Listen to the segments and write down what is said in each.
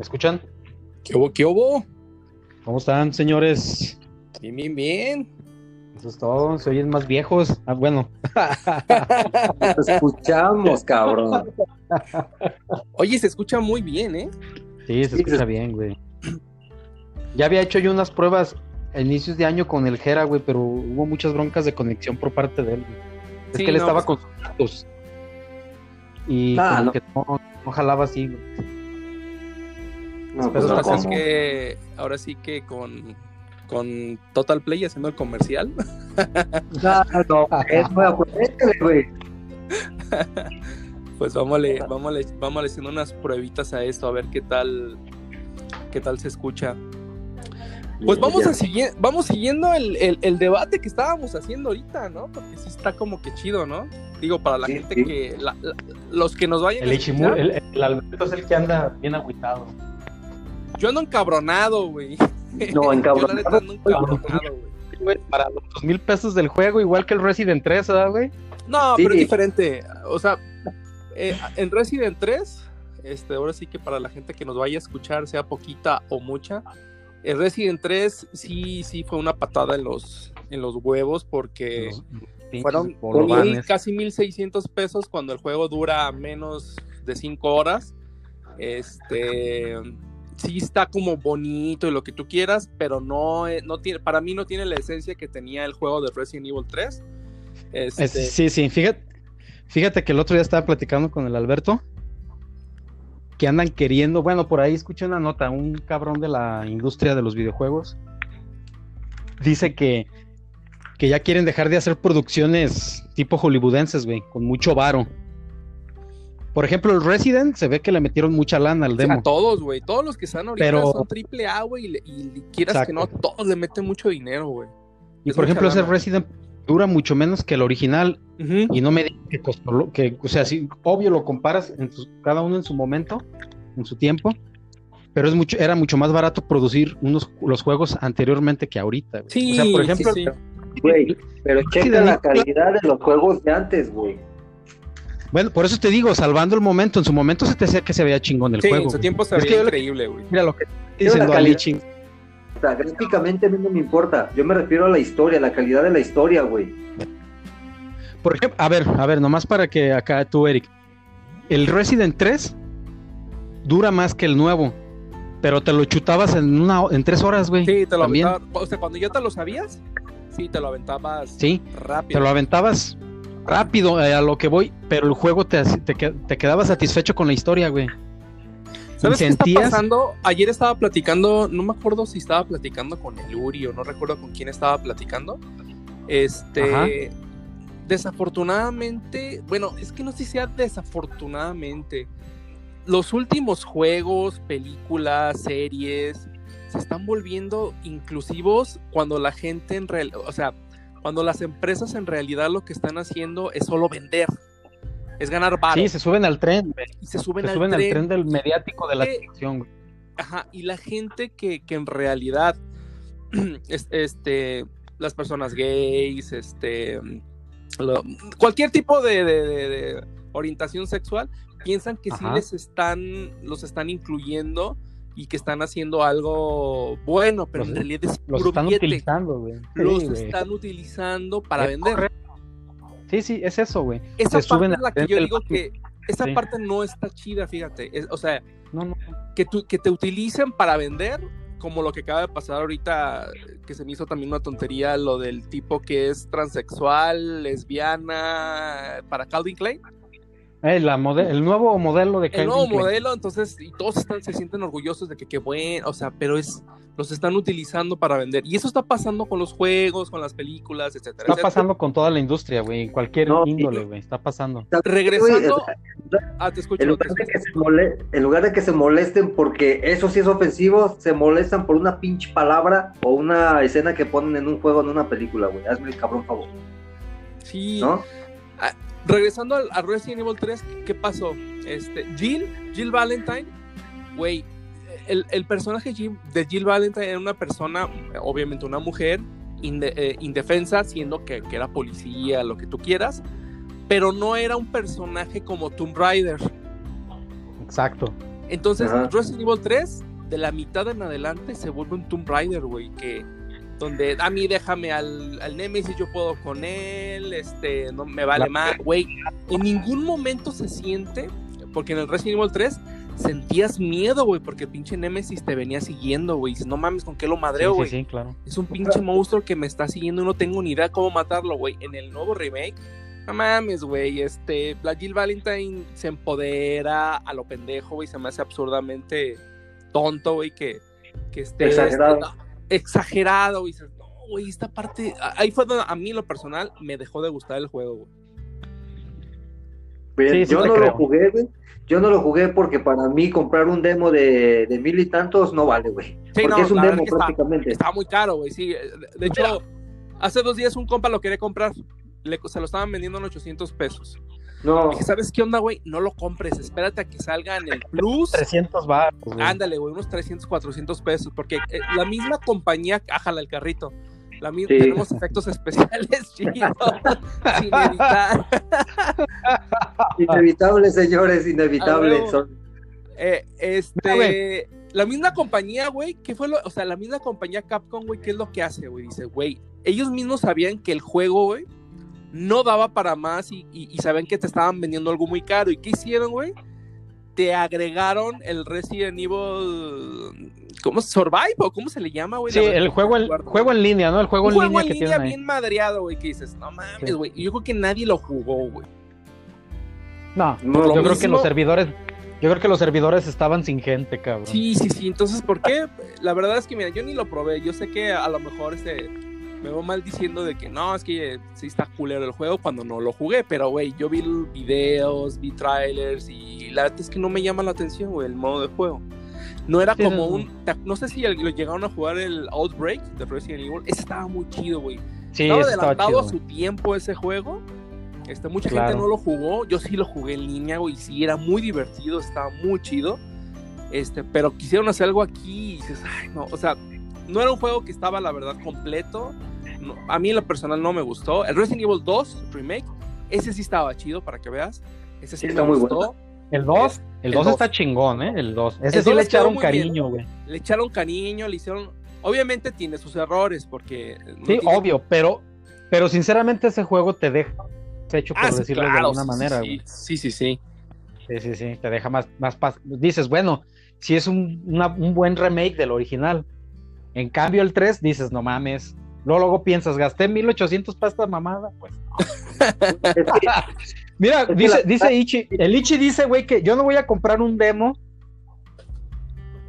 ¿Me escuchan? ¿Qué hubo? ¿Qué hubo? ¿Cómo están, señores? Bien, bien, bien. Eso es todo. Se oyen más viejos. Ah, bueno. Te escuchamos, cabrón. Oye, se escucha muy bien, ¿eh? Sí, se Sí, escucha se- bien, güey. Ya había hecho yo unas pruebas a inicios de año con el Jera, güey, pero hubo muchas broncas de conexión por parte de él, güey. Es Sí, que él no, estaba pues- con sus datos. Y Ah, como no. que no, no jalaba así, güey. No, pues que ahora sí que con, con Total Play haciendo el comercial. No, no, es muy acuérdate, güey. Pues vámonos, vámonos, vámonos haciendo unas pruebitas a esto, a ver qué tal, qué tal se escucha. Pues vamos a seguir, vamos siguiendo el, el- el debate que estábamos haciendo ahorita, ¿no? Porque sí está como que chido, ¿no? Digo, para la Sí, gente sí. que, la- la- los que nos vayan El a el, el Alberto es el que anda bien agüitado. Yo ando encabronado, güey. No, Yo la neta encabronado. ando encabronado, güey. Güey, para los dos mil pesos del juego, igual que el Resident 3, ¿verdad, güey? No, Sí. pero es diferente. O sea, eh, en Resident 3, este, ahora sí que para la gente que nos vaya a escuchar, sea poquita o mucha, el Resident 3 sí, sí fue una patada en los, en los huevos porque Los fueron mil- casi 1600 pesos cuando el juego dura menos de 5 horas. Este sí está como bonito y lo que tú quieras, pero no, eh, no tiene, para mí no tiene la esencia que tenía el juego de Resident Evil 3. Este, Es- sí, sí, fíjate, fíjate que el otro día estaba platicando con el Alberto que andan queriendo, bueno, por ahí escuché una nota, un cabrón de la industria de los videojuegos dice que, que ya quieren dejar de hacer producciones tipo hollywoodenses, güey, con mucho varo. Por ejemplo, el Resident se ve que le metieron mucha lana al O sea, demo. a todos, güey. Todos los que están ahorita Pero- son triple A, güey. Y, quieras que no, todos le meten mucho dinero, güey. Y es por ejemplo, ese lana. Resident dura mucho menos que el original Y no me digas que costó lo que, o sea, sí, obvio lo comparas en sus- cada uno en su momento, en su tiempo, pero es mucho, era mucho más barato producir unos los juegos anteriormente que ahorita. güey. Sí, o sea, por sí, ejemplo, sí. Güey, pero checa de la calidad de los juegos de antes, güey. Bueno, por eso te digo, salvando el momento, en su momento se te decía que se veía chingón el Sí, juego. en su tiempo se Es que veía increíble, güey. Mira lo que la diciendo Ali ching- O sea, gráficamente a mí no me importa. Yo me refiero a la historia, la calidad de la historia, güey. Por ejemplo, a ver, a ver, nomás para que acá tú, Eric. El Resident 3 dura más que el nuevo, pero te lo chutabas en una en tres horas, güey. Sí, te lo También. aventabas. O sea, cuando ya te lo sabías, sí, te lo aventabas Sí, rápido. te lo aventabas rápido eh, a lo que voy, pero el juego te, te, te quedaba satisfecho con la historia, güey. ¿Sabes qué está pasando? Ayer estaba platicando, no me acuerdo si estaba platicando con el Uri o no recuerdo con quién estaba platicando. Este, Ajá. desafortunadamente, bueno, es que no sé si sea desafortunadamente. Los últimos juegos, películas, series se están volviendo inclusivos cuando la gente en real, o sea, cuando las empresas en realidad lo que están haciendo es solo vender, es ganar varo Sí, se suben al tren, güey. y se suben, Se al, suben al tren tren del mediático de la güey. Ajá, y la gente que, que en realidad, es- este, las personas gays, este, lo- cualquier tipo de, de- de- de orientación sexual, piensan que sí les están, los están incluyendo y que están haciendo algo bueno, pero Los- en realidad es Los están billete. utilizando, güey. Los están utilizando para Es vender. correcto. Sí, sí, es eso, güey. Esa Se parte es la que yo digo que esa Sí. parte no está chida, fíjate. Es- o sea, No, no. que, tu- que te utilicen para vender, como lo que acaba de pasar ahorita, que se me hizo también una tontería, lo del tipo que es transexual, lesbiana, para Calvin Klein. Eh, la mode- el nuevo modelo de El Calvin nuevo Klein. modelo, entonces, y todos están, se sienten orgullosos de que qué bueno, o sea, pero es, los están utilizando para vender. Y eso está pasando con los juegos, con las películas, etcétera. Está etcétera. pasando con toda la industria, güey. En cualquier No, índole, güey. Está pasando. Regresando. Ah, te escucho. En te lugar, de escucho. que se mole- en lugar de que se molesten porque eso sí es ofensivo, se molestan por una pinche palabra o una escena que ponen en un juego, en una película, güey. Hazme el cabrón favor, Sí. ¿no? Regresando al, a Resident Evil 3, ¿qué pasó? Este, Jill, Jill Valentine, güey, el, el personaje de Jill Valentine era una persona, obviamente una mujer, inde- eh, indefensa, siendo que, que era policía, lo que tú quieras, pero no era un personaje como Tomb Raider. Exacto. Entonces, Ajá. Resident Evil 3, de la mitad en adelante, se vuelve un Tomb Raider, güey, que donde a mí déjame al, al Nemesis, yo puedo con él, este, no me vale La- más, güey. En ningún momento se siente, porque en el Resident Evil 3 sentías miedo, güey, porque el pinche Nemesis te venía siguiendo, güey. Dices, no mames, ¿con qué lo Sí, madreo, sí, güey? sí, claro. Es un pinche monstruo que me está siguiendo y no tengo ni idea cómo matarlo, güey. En el nuevo remake, no mames, güey. Este, la Jill Valentine se empodera a lo pendejo, güey. Se me hace absurdamente tonto, güey, que, que esté. Exagerado. este, no, exagerado, güey. Dices, No, güey, esta parte. a- Ahí fue donde a mí, lo personal, me dejó de gustar el juego, güey. Bien, Sí, sí yo no creo. lo jugué, güey. Yo no lo jugué porque para mí comprar un demo de, de mil y tantos no vale, güey. Sí, porque no, es un demo está- prácticamente. Estaba muy caro, güey, sí. De- De hecho, hace dos días un compa lo quería comprar. Le- se lo estaban vendiendo en 800 pesos. No, Dije, ¿sabes qué onda, güey? No lo compres, espérate a que salga en el Plus. 300 baros, güey. Ándale, güey, unos 300, 400 pesos, porque eh, la misma compañía, ájala el carrito. La Sí. Tenemos efectos especiales chidos, sin editar. inevitable, señores, Ah, inevitable. Son- Eh, Mira, este, la misma compañía, güey, ¿qué fue lo, o sea, la misma compañía Capcom, güey, ¿qué es lo que hace, güey? Dice, güey, ellos mismos sabían que el juego, güey, no daba para más y, y, y sabían que te estaban vendiendo algo muy caro. ¿Y qué hicieron, güey? Te agregaron el Resident Evil, ¿cómo? ¿Survive o cómo se le llama, güey? Sí, el juego, en, acuerdo. juego en línea, ¿no? El juego Un en juego línea en que línea tienen ahí. bien madreado, güey, que dices, no mames, Sí. güey. Y Yo creo que nadie lo jugó, güey. No, No, yo creo que mismo- los servidores, yo creo que los servidores estaban sin gente, cabrón. Sí, sí, sí. Entonces, ¿por qué? La verdad es que, mira, yo ni lo probé. Yo sé que a lo mejor este, me veo mal diciendo de que no, es que sí está culero el juego cuando no lo jugué. Pero, güey, yo vi videos, vi trailers y la verdad es que no me llama la atención, güey, el modo de juego. No era Sí, como no. un. No sé si lo llegaron a jugar el Outbreak de Resident Evil. Ese estaba muy chido, güey. Sí, estaba adelantado chido. a su tiempo ese juego. Este, mucha Claro. gente no lo jugó. Yo sí lo jugué en línea, güey. Sí, era muy divertido, estaba muy chido. Este, pero quisieron hacer algo aquí y dices, ay, no, o sea, no era un juego que estaba, la verdad, completo. No, a mí en lo personal no me gustó. El Resident Evil 2 Remake, ese sí estaba chido para que veas. Ese sí Está me muy gustó. El 2, el El 2 dos. está chingón, ¿eh? El 2. Ese El sí le echaron cariño, güey. Le echaron cariño, le hicieron. Obviamente tiene sus errores, porque. no Sí, tiene- obvio, pero, pero sinceramente ese juego te deja hecho, por Ah, decirlo de alguna sí, manera, sí, güey. sí, sí, sí. Sí, sí, sí, te deja más, más paz. Dices, bueno, si es un, una- un buen remake del original. En cambio, el 3, dices, no mames. Luego, luego piensas, gasté 1800 para esta mamada. Pues. es que- Mira, dice, dice Ichi, el Ichi dice, güey, que yo no voy a comprar un demo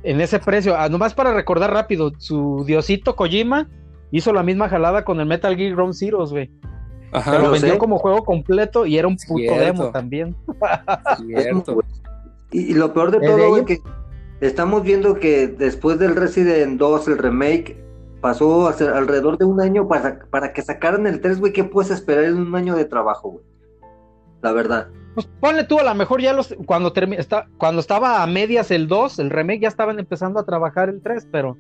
en ese precio. Ah, nomás para recordar rápido, su diosito Kojima hizo la misma jalada con el Metal Gear Ground Zeroes, güey. Ajá, Pero lo vendió sé. como juego completo y era un puto Cierto. demo también. es cierto. y, y lo peor de ¿Es todo, ellos? que estamos viendo que después del Resident 2, el remake, pasó alrededor de un año para, para que sacaran el 3, güey. ¿Qué puedes esperar en un año de trabajo, güey? La verdad. Pues ponle tú, a lo mejor ya los, cuando, está, cuando estaba a medias el 2, el remake, ya estaban empezando a trabajar el 3, pero,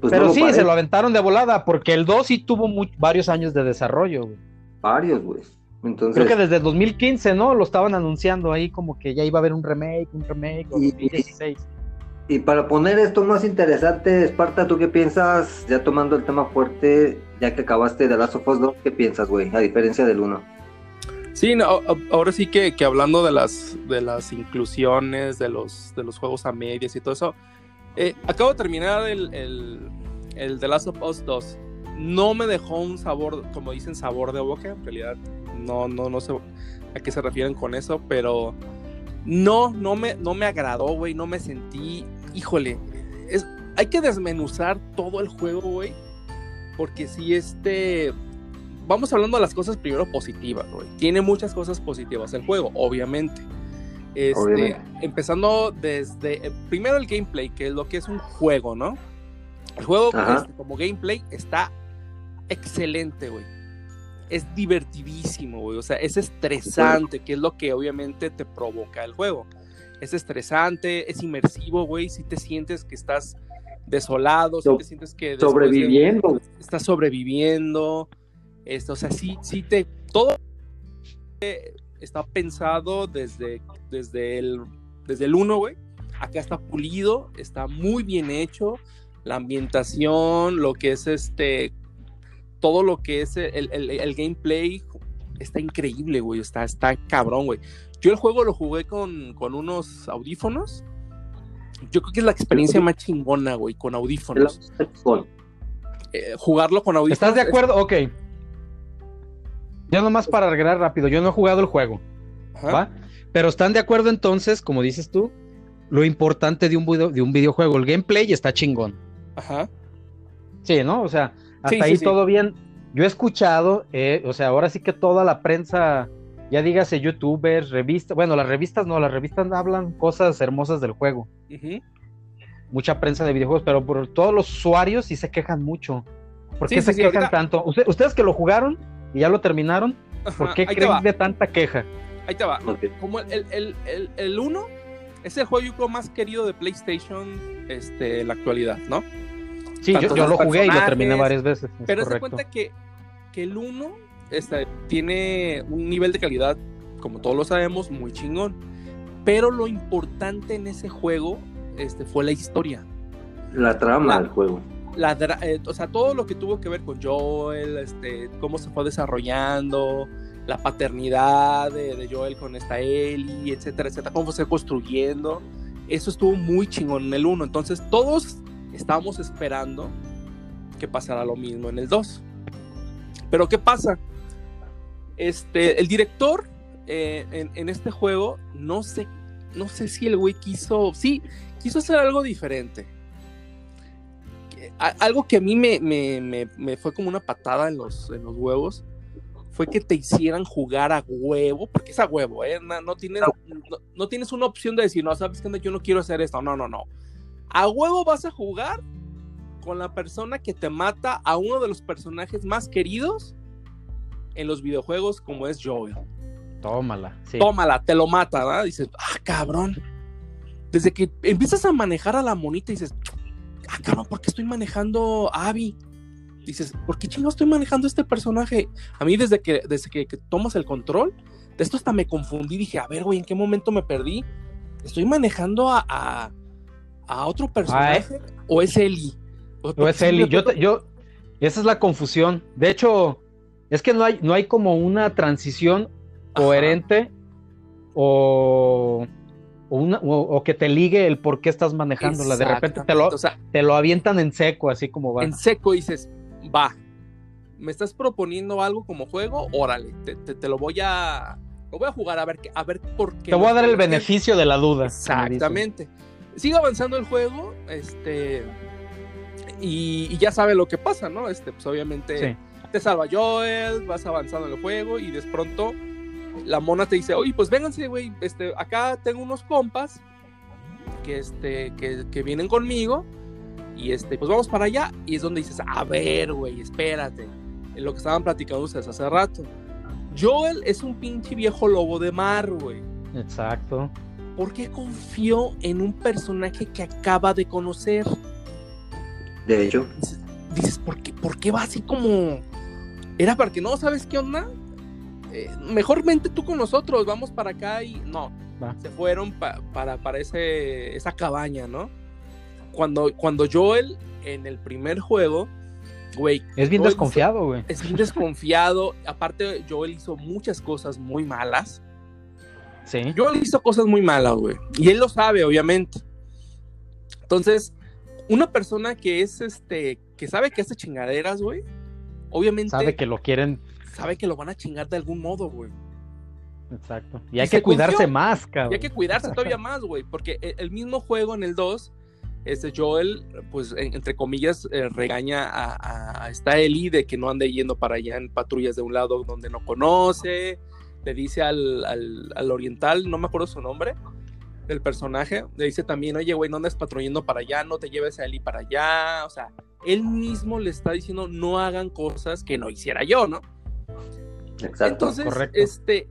Pues pero no sí, parece. se lo aventaron de volada, porque el 2 sí tuvo mu- varios años de desarrollo, güey. Varios, güey. Entonces, Creo que desde 2015, ¿no? Lo estaban anunciando ahí como que ya iba a haber un remake, un remake, o Y- 2016. Y para poner esto más interesante, Esparta, ¿tú qué piensas? Ya tomando el tema fuerte, ya que acabaste de Last of Us 2, ¿qué piensas, güey? A diferencia del 1. Sí, no, ahora sí que, que hablando de las, de las inclusiones, de los, de los juegos a medias y todo eso, eh, acabo de terminar el, el, el The Last of Us 2. No me dejó un sabor, como dicen, sabor de boca, en realidad no, no, no sé a qué se refieren con eso, pero no, no me, no me agradó, güey, no me sentí, híjole, es, hay que desmenuzar todo el juego, güey, porque si este, vamos hablando de las cosas primero positivas, güey. Tiene muchas cosas positivas el juego, obviamente. Este, Obviamente. Empezando desde eh, primero el gameplay, que es lo que es un juego, ¿no? El juego este, como gameplay está excelente, güey. Es divertidísimo, güey. O sea, es estresante, que es lo que obviamente te provoca el juego. Es estresante, es inmersivo, güey. Si te sientes que estás desolado, si te sientes que de- Sobreviviendo. estás sobreviviendo. Esto, o sea, sí, sí te. Todo está pensado desde, desde el desde el 1, güey. acá está pulido, está muy bien hecho, la ambientación, lo que es este, todo lo que es el, el- el gameplay, está increíble, güey, está, está cabrón, güey. Yo el juego lo jugué con, con unos audífonos. Yo creo que es la experiencia más chingona, güey, con audífonos. Eh, jugarlo con audífonos. ¿Estás de acuerdo? Ok. Ya nomás para arreglar rápido, yo no he jugado el juego, Ajá. ¿va? Pero están de acuerdo entonces, como dices tú, lo importante de un, video- de un videojuego, el gameplay está chingón. Ajá. Sí, ¿no? O sea, hasta Sí, ahí sí. todo bien. Yo he escuchado, eh, o sea, ahora sí que toda la prensa, ya dígase youtubers, revistas, bueno, las revistas no, las revistas hablan cosas hermosas del juego, mucha prensa de videojuegos, pero por todos los usuarios sí se quejan mucho. ¿Por qué sí, se sí, quejan ahorita- tanto? Usted- ustedes que lo jugaron y ya lo terminaron, ¿por qué creen de tanta queja? ahí te va. Como el, el, el, el 1 es el juego yo creo, más querido de PlayStation este, en la actualidad, ¿no? Sí, yo, Tanto yo los lo jugué y lo terminé varias veces. es Pero correcto. cuenta que, que el 1 este, tiene un nivel de calidad, como todos lo sabemos, muy chingón. Pero lo importante en ese juego este, fue la historia. La trama La- del juego. La eh, o sea, todo lo que tuvo que ver con Joel, este, cómo se fue desarrollando, la paternidad de, de Joel con esta Ellie, etcétera, etcétera, cómo se fue construyendo. Eso estuvo muy chingón en el 1. Entonces, todos estábamos esperando que pasara lo mismo en el 2. Pero, ¿qué pasa? Este, el director eh, en, en este juego, no sé, no sé si el güey quiso, sí, quiso hacer algo diferente. A- algo que a mí me, me- me- me fue como una patada en los, en los huevos fue que te hicieran jugar a huevo, porque es a huevo, ¿eh? No, no tienes, no, no tienes una opción de decir, no, sabes que yo no quiero hacer esto. No, no, no. A huevo vas a jugar con la persona que te mata a uno de los personajes más queridos en los videojuegos, como es Joel. Tómala. Sí. Tómala, te lo mata, ¿verdad? Dices, ah, cabrón. Desde que empiezas a manejar a la monita, dices, ah, cabrón, ¿por qué estoy manejando a Abby? Dices, ¿por qué chingados estoy manejando a este personaje? A mí, desde que, desde que, que tomas el control, de esto hasta me confundí. Dije, a ver, güey, ¿en qué momento me perdí? ¿Estoy manejando a, a, a otro personaje? ¿O es Eli? O es Eli. Yo, te- yo, esa es la confusión. De hecho, es que no hay, no hay como una transición coherente o, o, una- o- o que te ligue el por qué estás manejándola. De repente te lo, O sea, te lo avientan en seco, así como va. en seco dices, va, me estás proponiendo algo como juego, órale, te, te- te lo voy a lo voy a jugar a ver a ver por qué. Te voy a dar el beneficio de la duda. Exactamente. Sigue avanzando el juego, este y, y ya sabe lo que pasa, ¿no? Este, pues obviamente dicen. Te salva Joel, vas avanzando en el juego y de pronto la mona te dice, oye, pues vénganse, güey, este, acá tengo unos compas que, este, que, que vienen conmigo y este, pues vamos para allá y es donde dices, a ver, güey, espérate, en lo que estaban platicando ustedes hace rato. Joel es un pinche viejo lobo de mar, güey. Exacto. ¿Por qué confió en un personaje que acaba de conocer? De hecho, dices, dices, ¿por qué, ¿por qué va así como... Era para que no, ¿sabes qué onda? Eh, mejor vente tú con nosotros, vamos para acá y no, Va. se fueron pa- para, para ese, esa cabaña, ¿no? Cuando, cuando Joel en el primer juego, güey, Es bien Joel desconfiado, güey. es bien desconfiado, aparte Joel hizo muchas cosas muy malas, Sí. Joel hizo cosas muy malas, güey. Y él lo sabe, obviamente. Entonces, una persona que es este, que sabe que hace chingaderas, güey, obviamente Sabe que lo quieren. sabe que lo van a chingar de algún modo, güey. Exacto. Y hay que cuidarse más, Y cabrón. hay que cuidarse todavía más, güey, porque e- el mismo juego en el 2, este Joel, pues en- entre comillas, eh, regaña a, a- a esta Ellie de que no ande yendo para allá en patrullas de un lado donde no conoce. Le dice al, al- al oriental, no me acuerdo su nombre, del personaje, le dice también, oye, güey, no andes patrullando para allá, no te lleves a Ellie para allá. O sea, él mismo le está diciendo, no hagan cosas que no hiciera yo, ¿no? exacto. Entonces, correcto. este,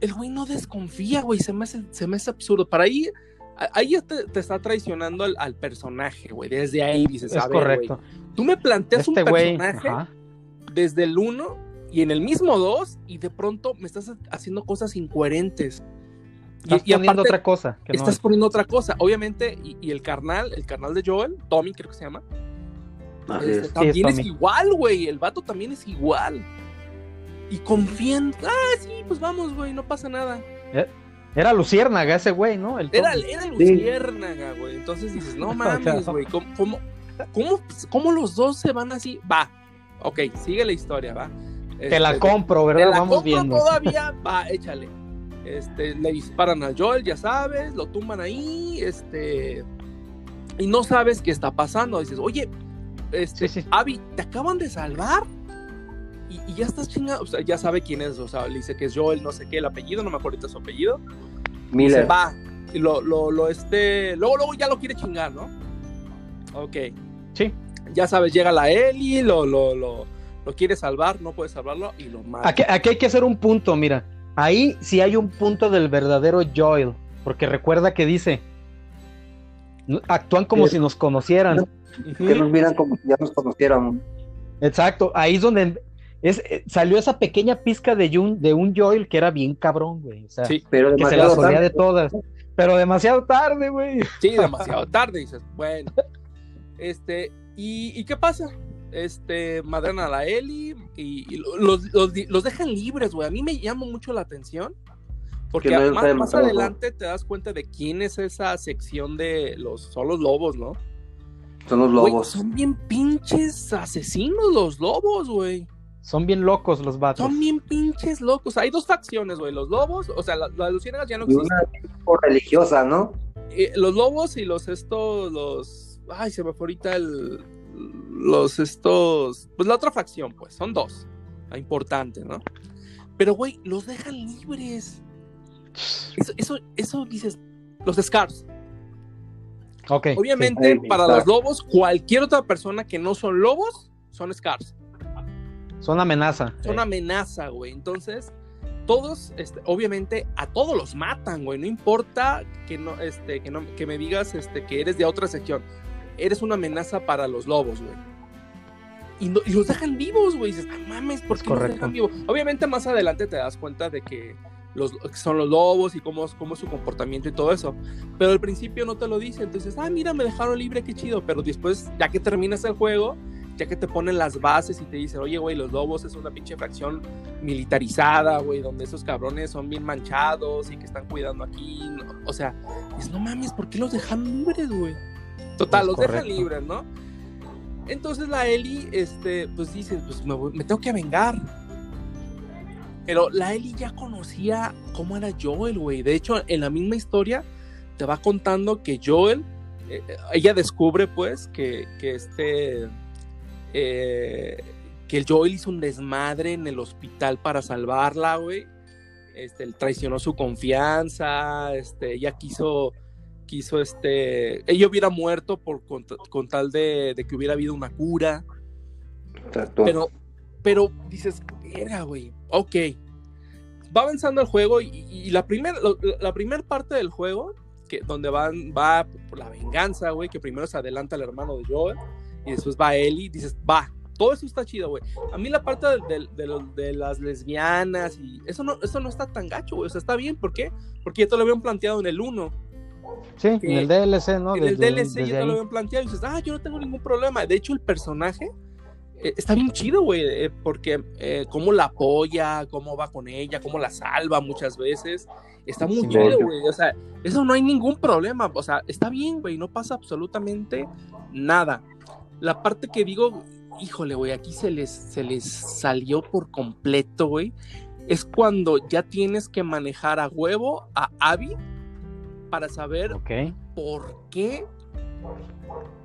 el güey no desconfía, güey, se me hace, se me hace absurdo. Para ahí, ahí ya te, te está traicionando al, al personaje, güey. Desde ahí dices, es a ver, correcto. güey, tú me planteas Este un güey. personaje desde el 1 y en el mismo 2 y de pronto me estás haciendo cosas incoherentes. Estás y poniendo aparte, otra cosa. que no estás es. poniendo otra cosa. Obviamente, y, y el carnal, el carnal de Joel, Tommy creo que se llama, este, es. también es, igual, güey. El vato también es igual. Y confían, ah, sí, pues vamos, güey, no pasa nada. Era Luciérnaga ese güey, ¿no? El Era, Tommy. era Luciérnaga, güey. Entonces dices, no mames, güey, ¿cómo, cómo, cómo, cómo los dos se van así? Va, ok, sigue la historia, va. Te la Este, compro, Te ¿verdad? la Vamos compro viendo. todavía, va, échale. Este, le disparan a Joel, ya sabes, lo tumban ahí, este, y no sabes qué está pasando. Dices, oye, este, Sí, sí. Abby, ¿te acaban de salvar? Y, y ya estás chingado, o sea, ya sabe quién es, o sea, le dice que es Joel, no sé qué, el apellido, no me acuerdo ahorita su apellido. Miller. va, y lo, lo, lo, este, luego, luego ya lo quiere chingar, ¿no? Ok, Sí. ya sabes, llega la Ellie, lo, lo, lo, lo quiere salvar, no puede salvarlo y lo mata. Aquí, aquí hay que hacer un punto, mira. Ahí sí hay un punto del verdadero Joel. Porque recuerda que dice. "No- Actúan como Sí. si nos conocieran. Que nos miran como si ya nos conociéramos. Exacto. Ahí es donde es, eh, salió esa pequeña pizca de un, de un Joel que era bien cabrón, güey. O sea, Sí, Pero que se demasiado las olía tarde. de todas. Pero demasiado tarde, güey. sí, demasiado tarde, dices, bueno. Este, ¿y, y qué pasa? Este, madran a la Ellie y, y los, los, los dejan libres, güey. A mí me llama mucho la atención. Porque Que no más, adelante te das cuenta de quién es esa sección de los, son los lobos, ¿no? Son los Güey, lobos. son bien pinches asesinos los lobos, güey. Son bien locos los vatos. Son bien pinches locos. Hay dos facciones, güey. Los lobos, o sea, la- las luciérnagas ya no Y existen. una tipo religiosa, ¿no? Eh, los lobos y los estos, los. Ay, se me fue ahorita el. Los estos. Pues la otra facción, pues, son dos. La importante, ¿no? Pero, güey, los dejan libres. Eso, eso, eso dices. Los Scars. Ok. Obviamente, para los lobos, cualquier otra persona que no son lobos, son Scars. Son amenaza. Son Eh, amenaza, güey. Entonces, todos, este, obviamente, a todos los matan, güey. No importa que no, este, que no, que me digas, este, que eres de otra sección. Eres una amenaza para los lobos, güey. Y, no- y los dejan vivos, güey. Dices, no mames, ¿por Es qué los dejan vivos? Obviamente, más adelante te das cuenta de que los, son los lobos y cómo, es- cómo es su comportamiento y todo eso. Pero al principio no te lo dice. Entonces, ah, mira, me dejaron libre, qué chido. Pero después, ya que terminas el juego, ya que te ponen las bases y te dicen, oye, güey, los lobos es una pinche fracción militarizada, güey, donde esos cabrones son bien manchados y que están cuidando aquí. no- O sea, dices, no mames, ¿por qué los dejan libres, güey? Total, los dejan libres, ¿no? Entonces la Eli, este, pues dice, pues me, voy- me tengo que vengar. Pero la Eli ya conocía cómo era Joel, güey. De hecho, en la misma historia te va contando que Joel, eh, ella descubre pues que, que este, eh, que el Joel hizo un desmadre en el hospital para salvarla, güey. Este, traicionó su confianza, este, ella quiso, quiso, este, ella hubiera muerto por con, con tal de, de que hubiera habido una cura. Exacto. Pero, pero dices, era, güey, ok. Va avanzando el juego y, y la primera la primera parte del juego, que, donde van, va por la venganza, güey, que primero se adelanta el hermano de Joel y después va Ellie, dices, va, todo eso está chido, güey. A mí la parte de, de- de los- de las lesbianas y eso no, eso no está tan gacho, güey, o sea, está bien, ¿por qué? Porque ya te lo habían planteado en el 1. Sí, en el DLC, ¿no? En el Desde- DLC desde ya te lo habían planteado y dices, ah, yo no tengo ningún problema. De hecho, el personaje eh, está bien chido, güey, eh, porque eh, cómo la apoya, cómo va con ella, cómo la salva muchas veces. Está muy Sí, chido, güey. O sea, eso no hay ningún problema. O sea, está bien, güey, no pasa absolutamente nada. La parte que digo, híjole, güey, aquí se les, se les salió por completo, güey. Es cuando ya tienes que manejar a huevo a Abby para saber por qué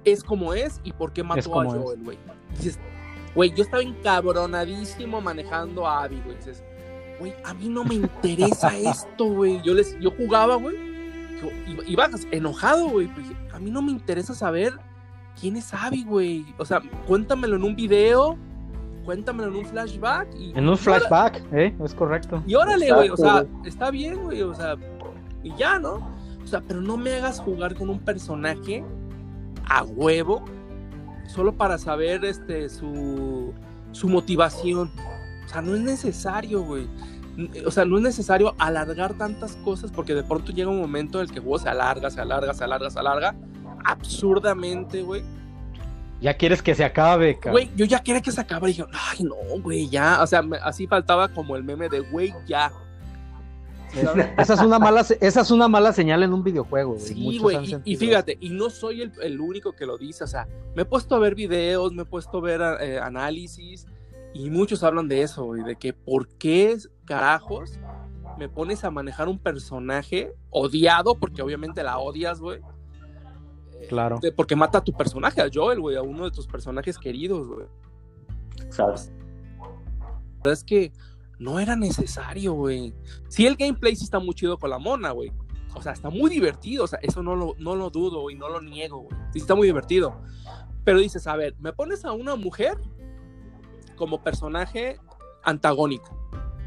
es como es y por qué mató a. Joel, güey. Dices, güey, yo estaba encabronadísimo manejando a Abby, güey. Dices, güey, a mí no me interesa esto, güey. Yo les, yo jugaba, güey. iba- Iba enojado, güey. dije, A mí no me interesa saber quién es Abby, güey. O sea, cuéntamelo en un video, cuéntamelo en un flashback. Y, En un flashback, ¿eh? Es correcto. y órale, güey, o sea, está bien, güey, o sea, y ya, ¿no? O sea, pero no me hagas jugar con un personaje a huevo solo para saber este su su motivación. O sea, no es necesario, güey. o sea, no es necesario alargar tantas cosas porque de pronto llega un momento en el que el juego se alarga, se alarga, se alarga, se alarga, absurdamente, güey. Ya quieres que se acabe, cabrón. Güey, yo ya quería que se acabara y dije, ay, no, güey, ya. O sea, me- así faltaba como el meme de, güey, ya. Esa es una mala, esa es una mala señal en un videojuego, güey. Sí, Muchos güey, y, fíjate, y no soy el, el único que lo dice, o sea, me he puesto a ver videos, me he puesto a ver eh, análisis, y muchos hablan de eso, güey, de que por qué carajos me pones a manejar un personaje odiado, porque obviamente la odias, güey. eh, Claro. de- porque mata a tu personaje, a Joel, güey, a uno de tus personajes queridos, güey. ¿sabes? La verdad es que no era necesario, güey. Sí, el gameplay sí está muy chido con la mona, güey. O sea, está muy divertido. O sea, eso no lo, no lo dudo y no lo niego, güey. Sí, está muy divertido. Pero dices, a ver, me pones a una mujer como personaje antagónico.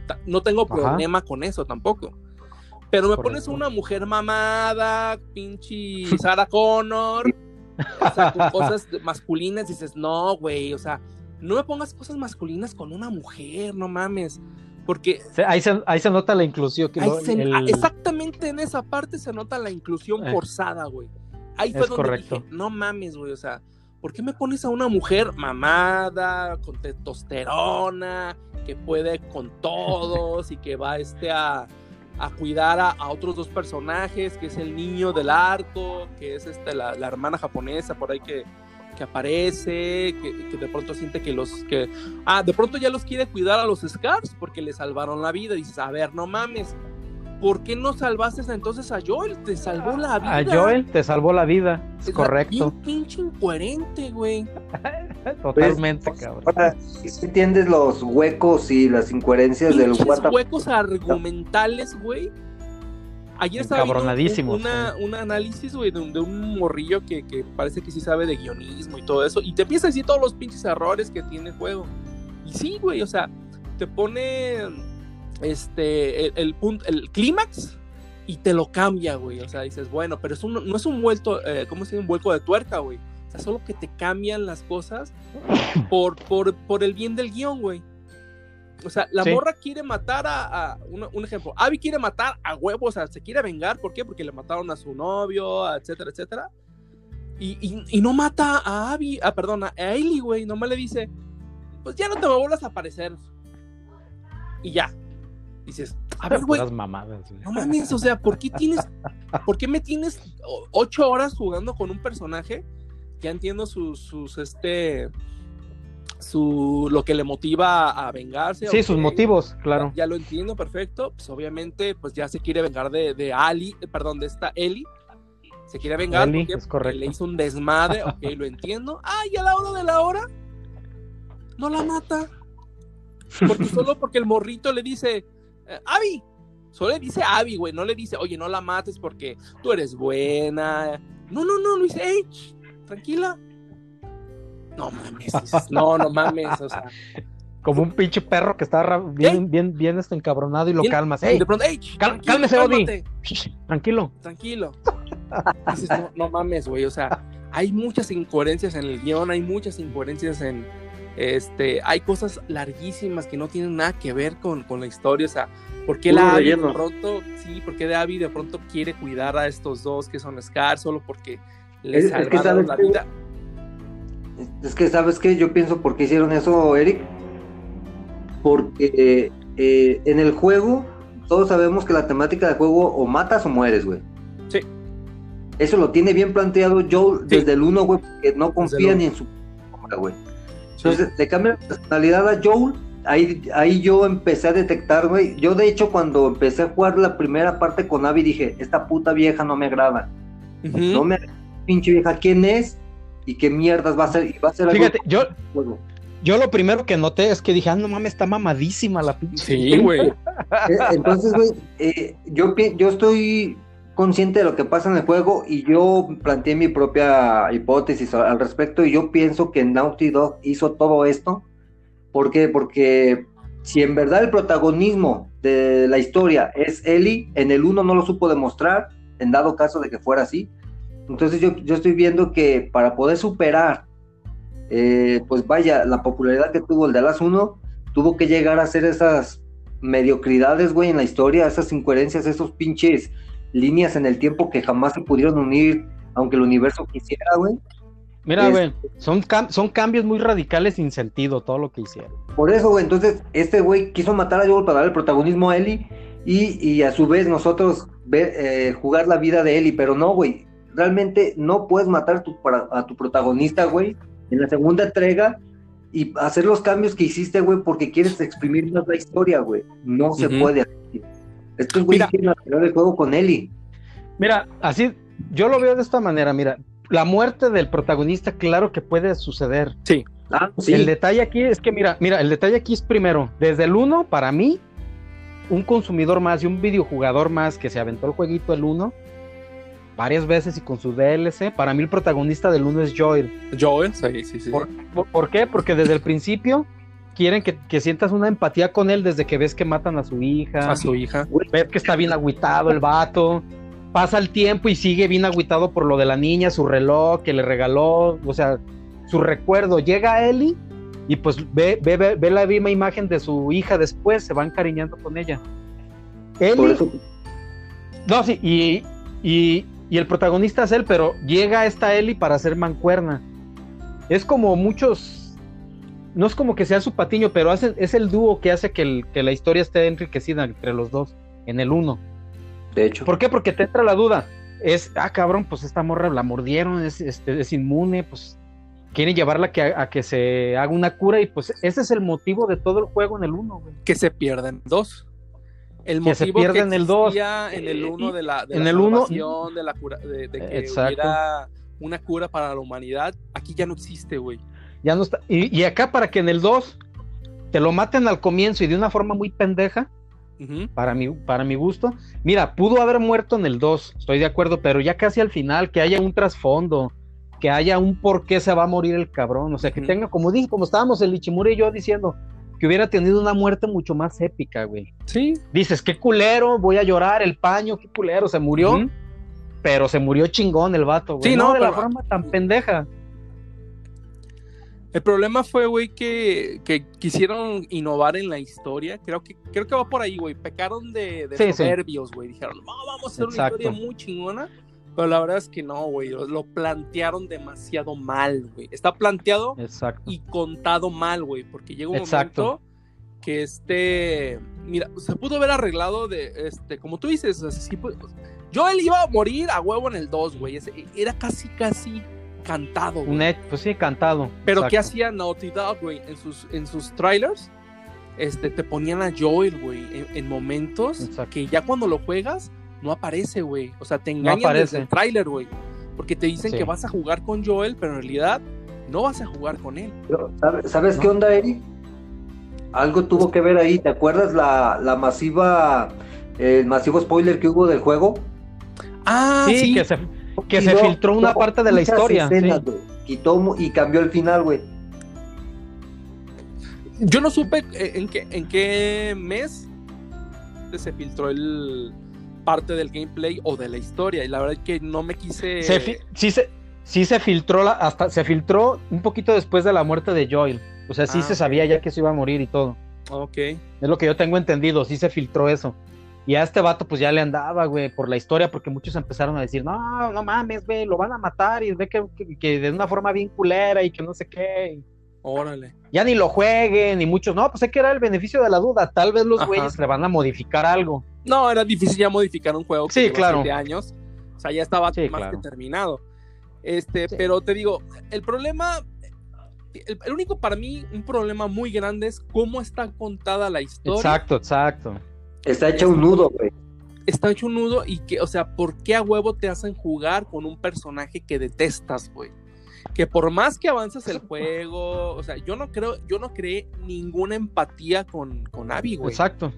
Ta- No tengo Ajá. problema con eso tampoco. Pero me pones Correcto. una mujer mamada, pinche Sarah Connor, o sea, con cosas masculinas, dices, no, güey, o sea, no me pongas cosas masculinas con una mujer, no mames. Porque Ahí se, ahí se nota la inclusión. Que ahí lo- se- el- ah, exactamente en esa parte se nota la inclusión Eh. forzada, güey. Ahí fue Es donde correcto. dije, no mames, güey, o sea, ¿por qué me pones a una mujer mamada, con testosterona, que puede con todos y que va este a, a cuidar a, a otros dos personajes, que es el niño del arco, que es este la, la hermana japonesa por ahí que, que aparece, que, que de pronto siente que los que ah, de pronto ya los quiere cuidar a los Scars porque le salvaron la vida. Y dices, a ver, no mames, ¿por qué no salvaste entonces a Joel? Te salvó la vida. A Joel te salvó la vida. Es Es correcto. Bien pinche incoherente, güey. Totalmente, Pues, cabrón. Ahora, ¿sí entiendes los huecos y las incoherencias del WhatsApp? huecos argumentales, güey. Ayer estaba viendo un, una- un análisis, güey, de, un- de un morrillo que, que parece que sí sabe de guionismo y todo eso. Y te empieza a decir todos los pinches errores que tiene el juego. Y sí, güey, o sea, te pone este el, el punto, el clímax y te lo cambia, güey. O sea, dices, bueno, pero es un, no es un vuelto, eh, ¿cómo se dice? Un vuelco de tuerca, güey. O sea, solo que te cambian las cosas por, por, por el bien del guion, güey. O sea, la Sí. morra quiere matar a, a- un, un ejemplo, Abby quiere matar a huevos, o sea, se quiere vengar, ¿por qué? Porque le mataron a su novio, etcétera, etcétera. Y, y- y no mata a Abby, ah, perdón, a Ellie, güey, nomás le dice, pues ya no te me vuelvas a aparecer. Y ya. Dices, a ver, güey, Puras mamadas, güey. no mames, o sea, ¿por qué tienes, por qué me tienes ocho horas jugando con un personaje? Ya entiendo sus, sus, este, su, lo que le motiva a vengarse. Sí, sus motivos, claro. Ya, lo entiendo, perfecto. Pues obviamente, pues ya se quiere vengar de, de Ali, eh, perdón, de esta Eli. Se quiere vengar Ellie, porque, es correcto. le hizo un desmadre, ok, lo entiendo. Ah, y a la hora de la hora, no la mata. Porque solo porque el morrito le dice, eh, Abby, solo le dice Abby, güey, no le dice, oye, no la mates porque tú eres buena. No, no, no, lo dice, hey, ch, tranquila. No mames, no, no mames, o sea. Como un pinche perro que está bien, bien, bien este encabronado y lo Bien- calmas. ¡Ey! de pronto, ch, cal- tranquilo, cálmese, Odi. cálmate". Tranquilo. tranquilo. Dices, no, no mames, güey. O sea, hay muchas incoherencias en el guion, hay muchas incoherencias en. Este, hay cosas larguísimas que no tienen nada que ver con, con la historia. O sea, ¿por qué la Abby de pronto, sí, por qué de Abby de pronto quiere cuidar a estos dos que son Scar solo porque le Es- es que salvaron ¿sabes la vida? Es que, ¿sabes qué? Yo pienso por qué hicieron eso, Eric. Porque eh, en el juego, todos sabemos que la temática del juego o matas o mueres, güey. Sí. Eso lo tiene bien planteado Joel Sí. desde el 1, güey, porque no confía ni en su sombra, güey. Entonces, le cambia la personalidad a Joel. Ahí, ahí yo empecé a detectar, güey. Yo, de hecho, cuando empecé a jugar la primera parte con Abby, dije: Esta puta vieja no me agrada. No me agrada, pinche vieja. ¿Quién es? ¿Y qué mierdas va a ser? Y va a ser algo Fíjate, yo, juego. yo lo primero que noté es que dije, ah, no mames, está mamadísima la pinche. Sí, güey. Eh, Entonces, güey, eh, yo, yo estoy consciente de lo que pasa en el juego y yo planteé mi propia hipótesis al respecto y yo pienso que Naughty Dog hizo todo esto. ¿Por qué? Porque si en verdad el protagonismo de la historia es Ellie, en el 1 no lo supo demostrar, en dado caso de que fuera así. Entonces yo, yo estoy viendo que para poder superar, eh, pues vaya, la popularidad que tuvo el de las 1, tuvo que llegar a hacer esas mediocridades, güey, en la historia, esas incoherencias, esos pinches líneas en el tiempo que jamás se pudieron unir, aunque el universo quisiera, güey. Mira, güey, son, cam- son cambios muy radicales sin sentido todo lo que hicieron. Por eso, güey, entonces este güey quiso matar a Joel para dar el protagonismo a Ellie y, y a su vez nosotros ver, eh, jugar la vida de Ellie, pero no, güey, realmente no puedes matar tu- para- a tu protagonista, güey, en la segunda entrega y hacer los cambios que hiciste, güey, porque quieres exprimir más la historia, güey. No se puede hacer. Estos güeyes Mira. quieren el juego con Ellie. Mira, así, yo lo veo de esta manera, mira, la muerte del protagonista, claro que puede suceder. Ah, sí. El detalle aquí es que, mira, mira, el detalle aquí es primero, desde el 1, para mí, un consumidor más y un videojugador más que se aventó el jueguito el 1 varias veces y con su DLC, para mí el protagonista del 1 es Joel. Joel, sí, sí, sí. ¿Por, por- por qué? Porque desde el principio quieren que, que sientas una empatía con él desde que ves que matan a su hija, A su hija. ves que está bien agüitado el vato, pasa el tiempo y sigue bien agüitado por lo de la niña, su reloj que le regaló, o sea, su recuerdo. Llega a Ellie y pues ve, ve, ve, ve la misma imagen de su hija después, se va encariñando con ella. Ellie, no, sí, y, y, y el protagonista es él, pero llega esta Ellie para ser mancuerna. Es como muchos. No es como que sea su patiño, pero hace- es el dúo que hace que, el- que la historia esté enriquecida entre los dos, en el uno. de hecho. ¿Por qué? Porque te entra la duda. Es, ah, cabrón, pues esta morra la mordieron, es, este, es inmune, pues quieren llevarla que, a, a que se haga una cura y pues ese es el motivo de todo el juego en el uno, güey. Que se pierden dos. El Que se motivo pierda en el dos. existía en el uno de la, de En la el uno- de la cura, de, de que Exacto. hubiera una cura para la humanidad, aquí ya no existe, güey. Ya no está. Y, y acá para que en el 2 te lo maten al comienzo y de una forma muy pendeja, para mi, para mi gusto. Mira, pudo haber muerto en el 2, estoy de acuerdo, pero ya casi al final, que haya un trasfondo, que haya un por qué se va a morir el cabrón, o sea, que Ujú. tenga, como dije, como estábamos el Ichimura y yo diciendo, que hubiera tenido una muerte mucho más épica, güey. Sí. Dices, qué culero, voy a llorar, el paño, qué culero, se murió, pero se murió chingón el vato, güey. Sí, no, no, de la forma tan pendeja. El problema fue, güey, que, que quisieron innovar en la historia. Creo que, creo que va por ahí, güey. Pecaron de, de Sí, sí. soberbios, güey. Dijeron, no, vamos a hacer una historia muy chingona. Pero la verdad es que no, güey. Lo, plantearon demasiado mal, güey. Está planteado Exacto. y contado mal, güey. Porque llega un Exacto. momento que este. Mira, se pudo haber arreglado de. este Como tú dices, o sea, sí pu- Joel iba a morir a huevo en el 2, güey. Era casi, casi cantado, güey. Pues sí, cantado. Pero ¿qué Exacto. hacía Naughty Dog, güey? En sus, en sus trailers, este, te ponían a Joel, güey, en, en momentos Exacto. que ya cuando lo juegas, no aparece, güey. O sea, te engañan desde el trailer, güey. Porque te dicen Sí. que vas a jugar con Joel, pero en realidad no vas a jugar con él. Pero, ¿sabe- ¿Sabes No. qué onda, Eri? Algo tuvo que ver ahí. ¿Te acuerdas la, la masiva, el masivo spoiler que hubo del juego? Ah, sí, sí. que se, que se filtró una parte de la historia. escenas, sí. güey. Quitó y cambió el final, güey. Yo no supe eh, en qué, en qué mes se filtró el parte del gameplay o de la historia. Y la verdad es que no me quise. Se sí, se, sí se filtró la, hasta se filtró un poquito después de la muerte de Joel. O sea, sí Ah, se sabía ya que se iba a morir y todo. Ok. Es lo que yo tengo entendido, sí se filtró eso. Y a este vato pues ya le andaba, güey, por la historia, porque muchos empezaron a decir, no, no mames, güey, lo van a matar y ve que, que- que de una forma bien culera y que no sé qué. y Órale. ya ni lo jueguen, y muchos, no, pues hay que dar el beneficio de la duda. Tal vez los Ajá. güeyes le van a modificar algo. No, era difícil ya modificar un juego que Sí, lleva claro. años. O sea, ya estaba Sí, más claro. que terminado. Este, Sí. pero te digo, el problema, el, el único para mí, un problema muy grande es cómo está contada la historia. Exacto, exacto. Está hecha un nudo, güey. Está hecho un nudo y que, o sea, ¿por qué a huevo te hacen jugar con un personaje que detestas, güey? Que por más que avanzas el juego, o sea, yo no creo, yo no creé ninguna empatía con, con Abby, güey. Exacto.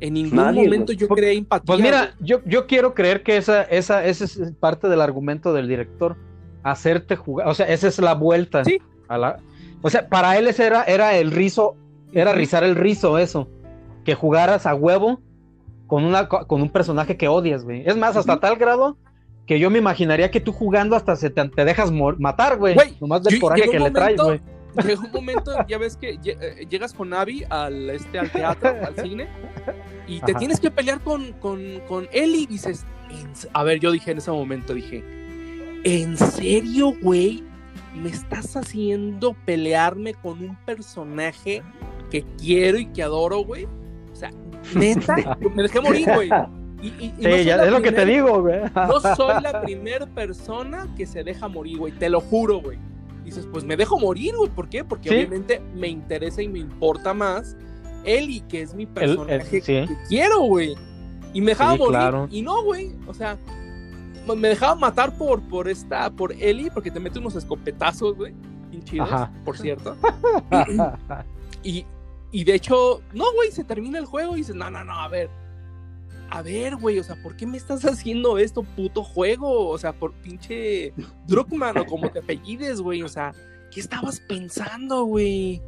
En ningún Nadie, momento yo creé empatía. Pues mira, yo, yo quiero creer que esa, esa, esa es parte del argumento del director. Hacerte jugar. O sea, esa es la vuelta. Sí. A la, o sea, para él ese era, era el rizo, era rizar el rizo, eso. Que jugaras a huevo con, una, con un personaje que odias, güey. Es más, hasta tal grado que yo me imaginaría que tú jugando hasta se te, te dejas matar, güey. Nomás del yo- coraje llegó que le traes, güey. llega un momento, ya ves que eh, llegas con Abby al, este, al teatro, al cine, y te tienes que pelear con, con, con Ellie. Dices, "¿En s-?" a ver, yo dije en ese momento, dije, ¿en serio, güey? ¿Me estás haciendo pelearme con un personaje que quiero y que adoro, güey? O sea, neta, me dejé morir, güey. Y, y- y Sí, no soy ya, la es lo que te digo, güey. no soy la primera persona que se deja morir, güey. Te lo juro, güey. Dices, pues me dejo morir, güey. ¿Por qué? Porque Sí. obviamente me interesa y me importa más Ellie, que es mi personaje sí. que quiero, güey. Y me dejaba Sí, morir. claro. Y no, güey. O sea, me- dejaba matar por, por esta, por Ellie, porque te mete unos escopetazos, güey. Bien chidos, Ajá. por cierto. Y, y de hecho, no, güey, se termina el juego y dices, no, no, no, a ver. A ver, güey, o sea, ¿por qué me estás haciendo esto, puto juego? O sea, por pinche Druckmann o como te apellides, güey. O sea, ¿qué estabas pensando, güey?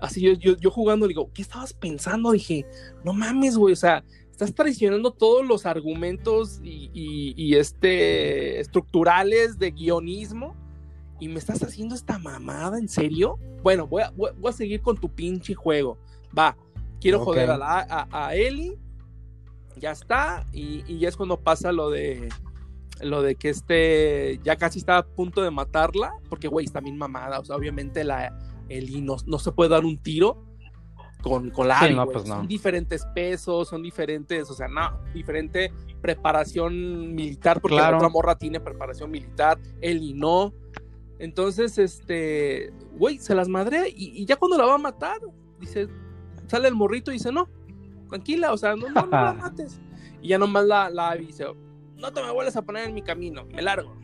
Así yo, yo, yo jugando, digo, ¿qué estabas pensando? Dije, no mames, güey, o sea, estás traicionando todos los argumentos y, y- y, este estructurales de guionismo y me estás haciendo esta mamada, ¿en serio? Bueno, voy a, voy, a seguir con tu pinche juego. Va, quiero joder a, la, a, a Ellie, ya está, y, y ya es cuando pasa lo de lo de que este ya casi está a punto de matarla, porque güey, está bien mamada, o sea, obviamente la Ellie no, no se puede dar un tiro con, con la Sí, Abby, no, güey. pues no. Son diferentes pesos, son diferentes, o sea, no, diferente preparación militar, porque Claro. la otra morra tiene preparación militar, Ellie no. Entonces, este, güey, se las madre y, y ya cuando la va a matar, dice, sale el morrito y dice, no, tranquila, o sea, no, no, no la mates. Y ya nomás la, la dice, no te me vuelves a poner en mi camino, me largo.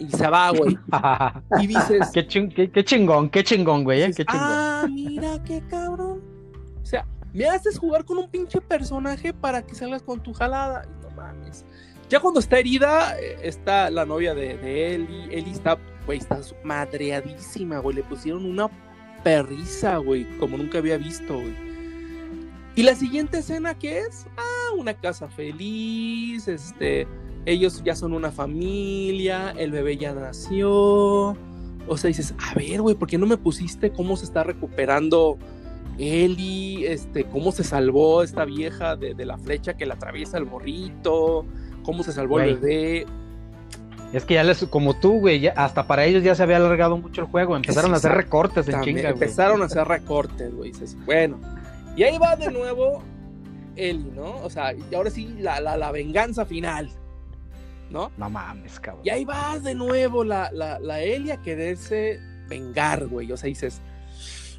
Y se va, güey. Y dices, qué, ching- qué- qué chingón, qué chingón, güey, eh, qué chingón. ah, mira qué cabrón. O sea, me haces jugar con un pinche personaje para que salgas con tu jalada. Y no mames. Ya cuando está herida, eh, está la novia de, de Eli. Eli está, güey, está madreadísima, güey. Le pusieron una perriza, güey, como nunca había visto, güey. Y la siguiente escena, ¿qué es? Ah, una casa feliz, este, ellos ya son una familia, el bebé ya nació. O sea, dices, a ver, güey, ¿por qué no me pusiste cómo se está recuperando Eli? Este, cómo se salvó esta vieja de, de la flecha que le atraviesa el morrito, cómo se salvó el bebé. Es que ya les, como tú, güey, hasta para ellos ya se había alargado mucho el juego. Empezaron a hacer recortes en También chinga, empezaron a hacer recortes, güey. Dices, bueno. Y ahí va de nuevo Eli, ¿no? O sea, y ahora sí, la, la, la venganza final, ¿no? No mames, cabrón. Y ahí va de nuevo la, la, la Eli a quererse vengar, güey. O sea, dices.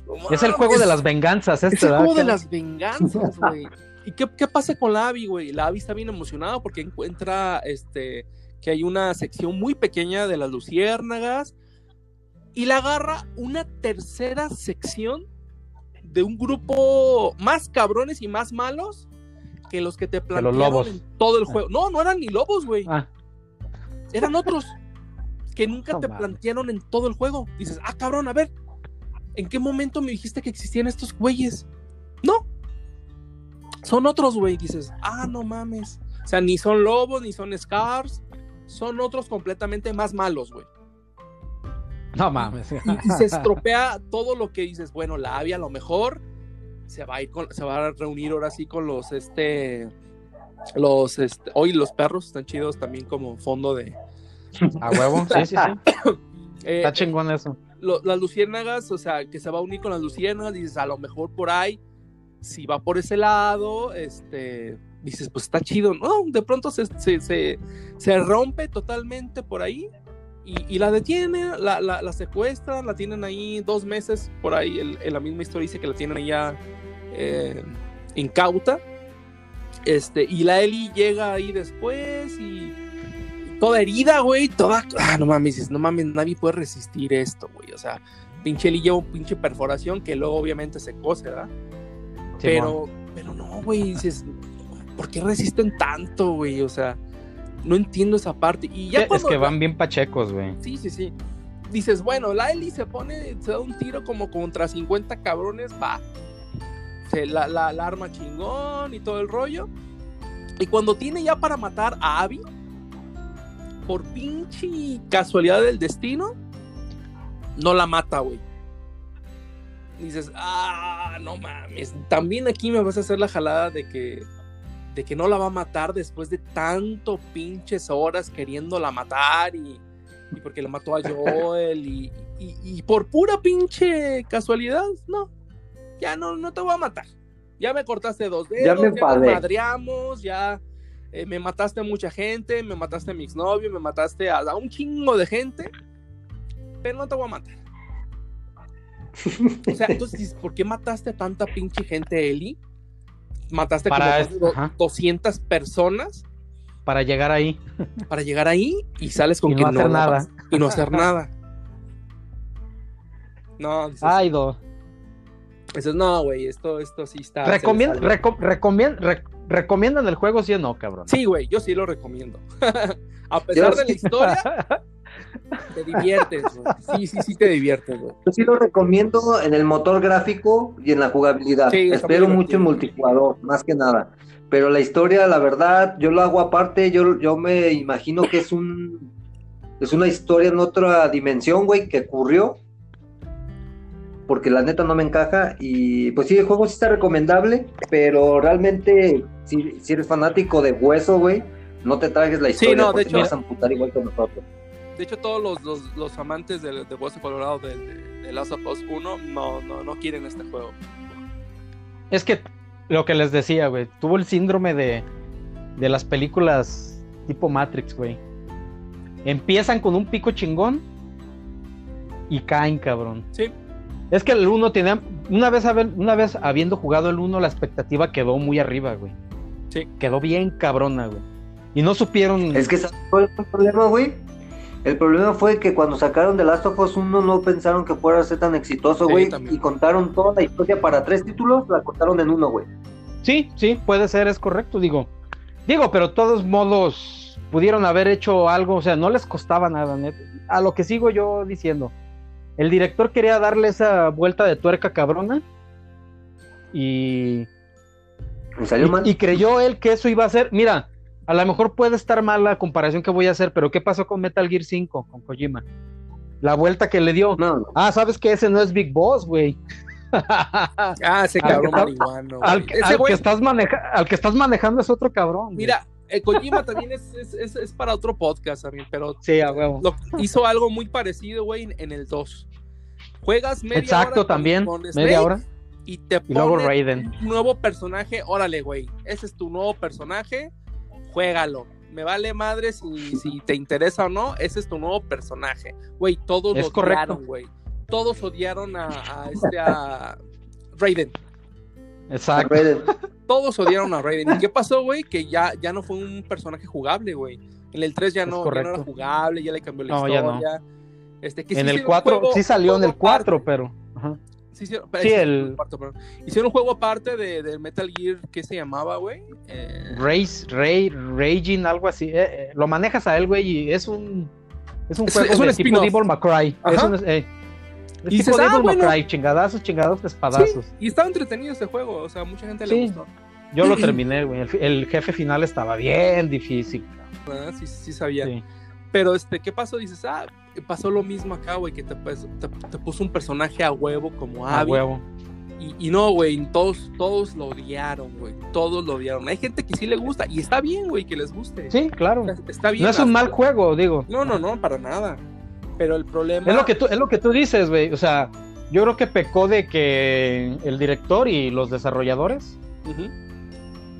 "No Es el juego mames". de las venganzas, Es este, el ¿verdad? juego de las venganzas, güey. ¿Y qué, qué pasa con la Abby, güey? La Abby está bien emocionada porque encuentra este que hay una sección muy pequeña de las luciérnagas y la agarra una tercera sección de un grupo más cabrones y más malos que los que te los plantearon lobos. en todo el juego. No, no eran ni lobos, güey. Ah, Eran otros que nunca te plantearon en todo el juego. Dices, ah, cabrón, a ver, ¿en qué momento me dijiste que existían estos güeyes? No. Son otros, güey. Dices, ah, no mames. O sea, ni son lobos, ni son scars. Son otros completamente más malos, güey. no mames. Y, y se estropea todo lo que dices, bueno, la Abby a lo mejor se va a ir con, se va a reunir ahora sí con los, este, los, este, hoy los perros están chidos también como fondo de, A huevo, sí, sí, sí. eh, Está chingón eso. lo- las luciérnagas, o sea, que se va a unir con las luciérnagas, dices, a lo mejor por ahí, si va por ese lado, este, dices, pues está chido, ¿no? De pronto se, se, se, se rompe totalmente por ahí y, y la detienen, la, la, la secuestran, la tienen ahí dos meses por ahí, en la misma historia dice que la tienen allá eh, incauta, este, y la Eli llega ahí después y toda herida, güey, toda. Ah, no mames, no mames, nadie puede resistir esto, güey. O sea, pinche Eli lleva un pinche perforación que luego obviamente se cose, ¿verdad? Pero, pero no, güey, dices, ¿por qué resisten tanto, güey? O sea, no entiendo esa parte. Y ya es cuando que van bien pachecos, güey. Sí, sí, sí. Dices, bueno, la Eli se pone, se da un tiro como contra 50 cabrones, va. Se la, la, la arma chingón y todo el rollo. Y cuando tiene ya para matar a Abby, por pinche casualidad del destino, no la mata, güey. dices, ah, no mames, también aquí me vas a hacer la jalada de que, de que no la va a matar después de tanto pinches horas queriéndola matar y, y porque la mató a Joel y, y- y por pura pinche casualidad, no, ya no, no te voy a matar. Ya me cortaste dos dedos, Ya ya, me nos enfadé. madreamos, ya eh, me mataste a mucha gente, me mataste a mi exnovio, me mataste a, a un chingo de gente, pero no te voy a matar. O sea, entonces, dices, ¿por qué mataste a tanta pinche gente, Eli? Mataste Para como es- casi do- ajá. 200 personas Para llegar ahí. para llegar ahí y sales con Y que no hacer nada. Y no hacer nada. No, dices, Ay, do. Dices, no, güey, esto, esto sí está. Recomiend- se le salió". reco- recomiend- rec- ¿Recomiendan el juego, sí o no, cabrón? Sí, güey, yo sí lo recomiendo. a pesar Yo de la historia, te diviertes, güey. Sí, sí, sí te diviertes, güey. Yo sí lo recomiendo en el motor gráfico y en la jugabilidad. Sí, Espero mucho en multijugador, más que nada. Pero la historia, la verdad, yo lo hago aparte. Yo, yo me imagino que es un es una historia en otra dimensión, güey, que ocurrió. Porque la neta no me encaja. Y pues sí, el juego sí está recomendable. Pero realmente, si, si eres fanático de hueso, güey, no te tragues la historia. no, de hecho- te vas a amputar igual que nosotros. De hecho, todos los, los, los amantes de, de Hueso Colorado de, de, de Last of Us 1 no, no, no quieren este juego. Es que lo que les decía, güey, tuvo el síndrome de, de las películas tipo Matrix, güey. Empiezan con un pico chingón y caen, cabrón. Sí, Es que el 1 tenía, una vez, haber- una vez habiendo jugado el 1, la expectativa quedó muy arriba, güey. Sí. Quedó bien cabrona, güey. Y no supieron... Es que ¿sabes cuál fue el problema, güey? El problema fue que cuando sacaron The Last of Us 1 no pensaron que fuera a ser tan exitoso, güey. y contaron toda la historia para tres títulos, la contaron en uno, güey. Sí, sí, puede ser, es correcto, digo. Digo, pero de todos modos pudieron haber hecho algo, o sea, no les costaba nada, net- A lo que sigo yo diciendo. El director quería darle esa vuelta de tuerca cabrona y, salió y, mal. y creyó él que eso iba a ser. Mira, a lo mejor puede estar mal la comparación que voy a hacer, pero ¿qué pasó con Metal Gear 5, con Kojima? La vuelta que le dio. No, no. Ah, sabes que ese no es Big Boss, güey. Ah, ese Al cabrón está- marihuano. al, que- Ese al güey, que estás maneja- al que estás manejando es otro cabrón. mira, eh, Kojima también es, es, es, es para otro podcast también, pero Sí, a huevo. lo- hizo algo muy parecido, güey, en, en el 2. Juegas media Exacto, hora con- también. con media hora. y te Y luego Raiden. un nuevo personaje. Órale, güey, ese es tu nuevo personaje, juégalo. Me vale madre si, si te interesa o no, ese es tu nuevo personaje. Güey, todos Es lo correcto. odiaron, güey. Todos odiaron a, a este a Raiden. Exacto. Raiden. Todos odiaron a Raiden. ¿Y qué pasó, güey? Que ya, ya no fue un personaje jugable, güey. En el 3 ya no, ya no correcto. era jugable, ya le cambió la No, ya no. Este, que sí En el hicieron 4, juego- sí salió en el juego 4, aparte. pero. ajá. Sí, hicieron, Sí, sí, el-. Hicieron un juego aparte de, del Metal Gear, ¿qué se llamaba, güey? Eh, Race, Ray, Raging, algo así. Eh, eh, lo manejas a él, güey, y es un. Es un Es- juego es un de tipo. Devil May. Es un. eh, es Y tipo ah, Devil May bueno. Chingadazos, chingados, espadazos. y estaba entretenido ese juego, o sea, mucha gente le gustó. Yo lo terminé, güey. El, jefe final estaba bien difícil. Ah, Sí, sí sabía. Pero, este, ¿qué pasó? Dices, ah, pasó lo mismo acá, güey, que te, pues, te, te puso un personaje a huevo como A Abby. huevo. Y, y no, güey, todos, todos lo odiaron, güey. Todos lo odiaron. Hay gente que sí le gusta. Y está bien, güey, que les guste. Sí, claro. Está- bien. No es un mal juego, digo. No, no, no, para nada. Pero el problema. Es lo que tú, es lo que tú dices, güey. O sea, yo creo que pecó de que el director y los desarrolladores,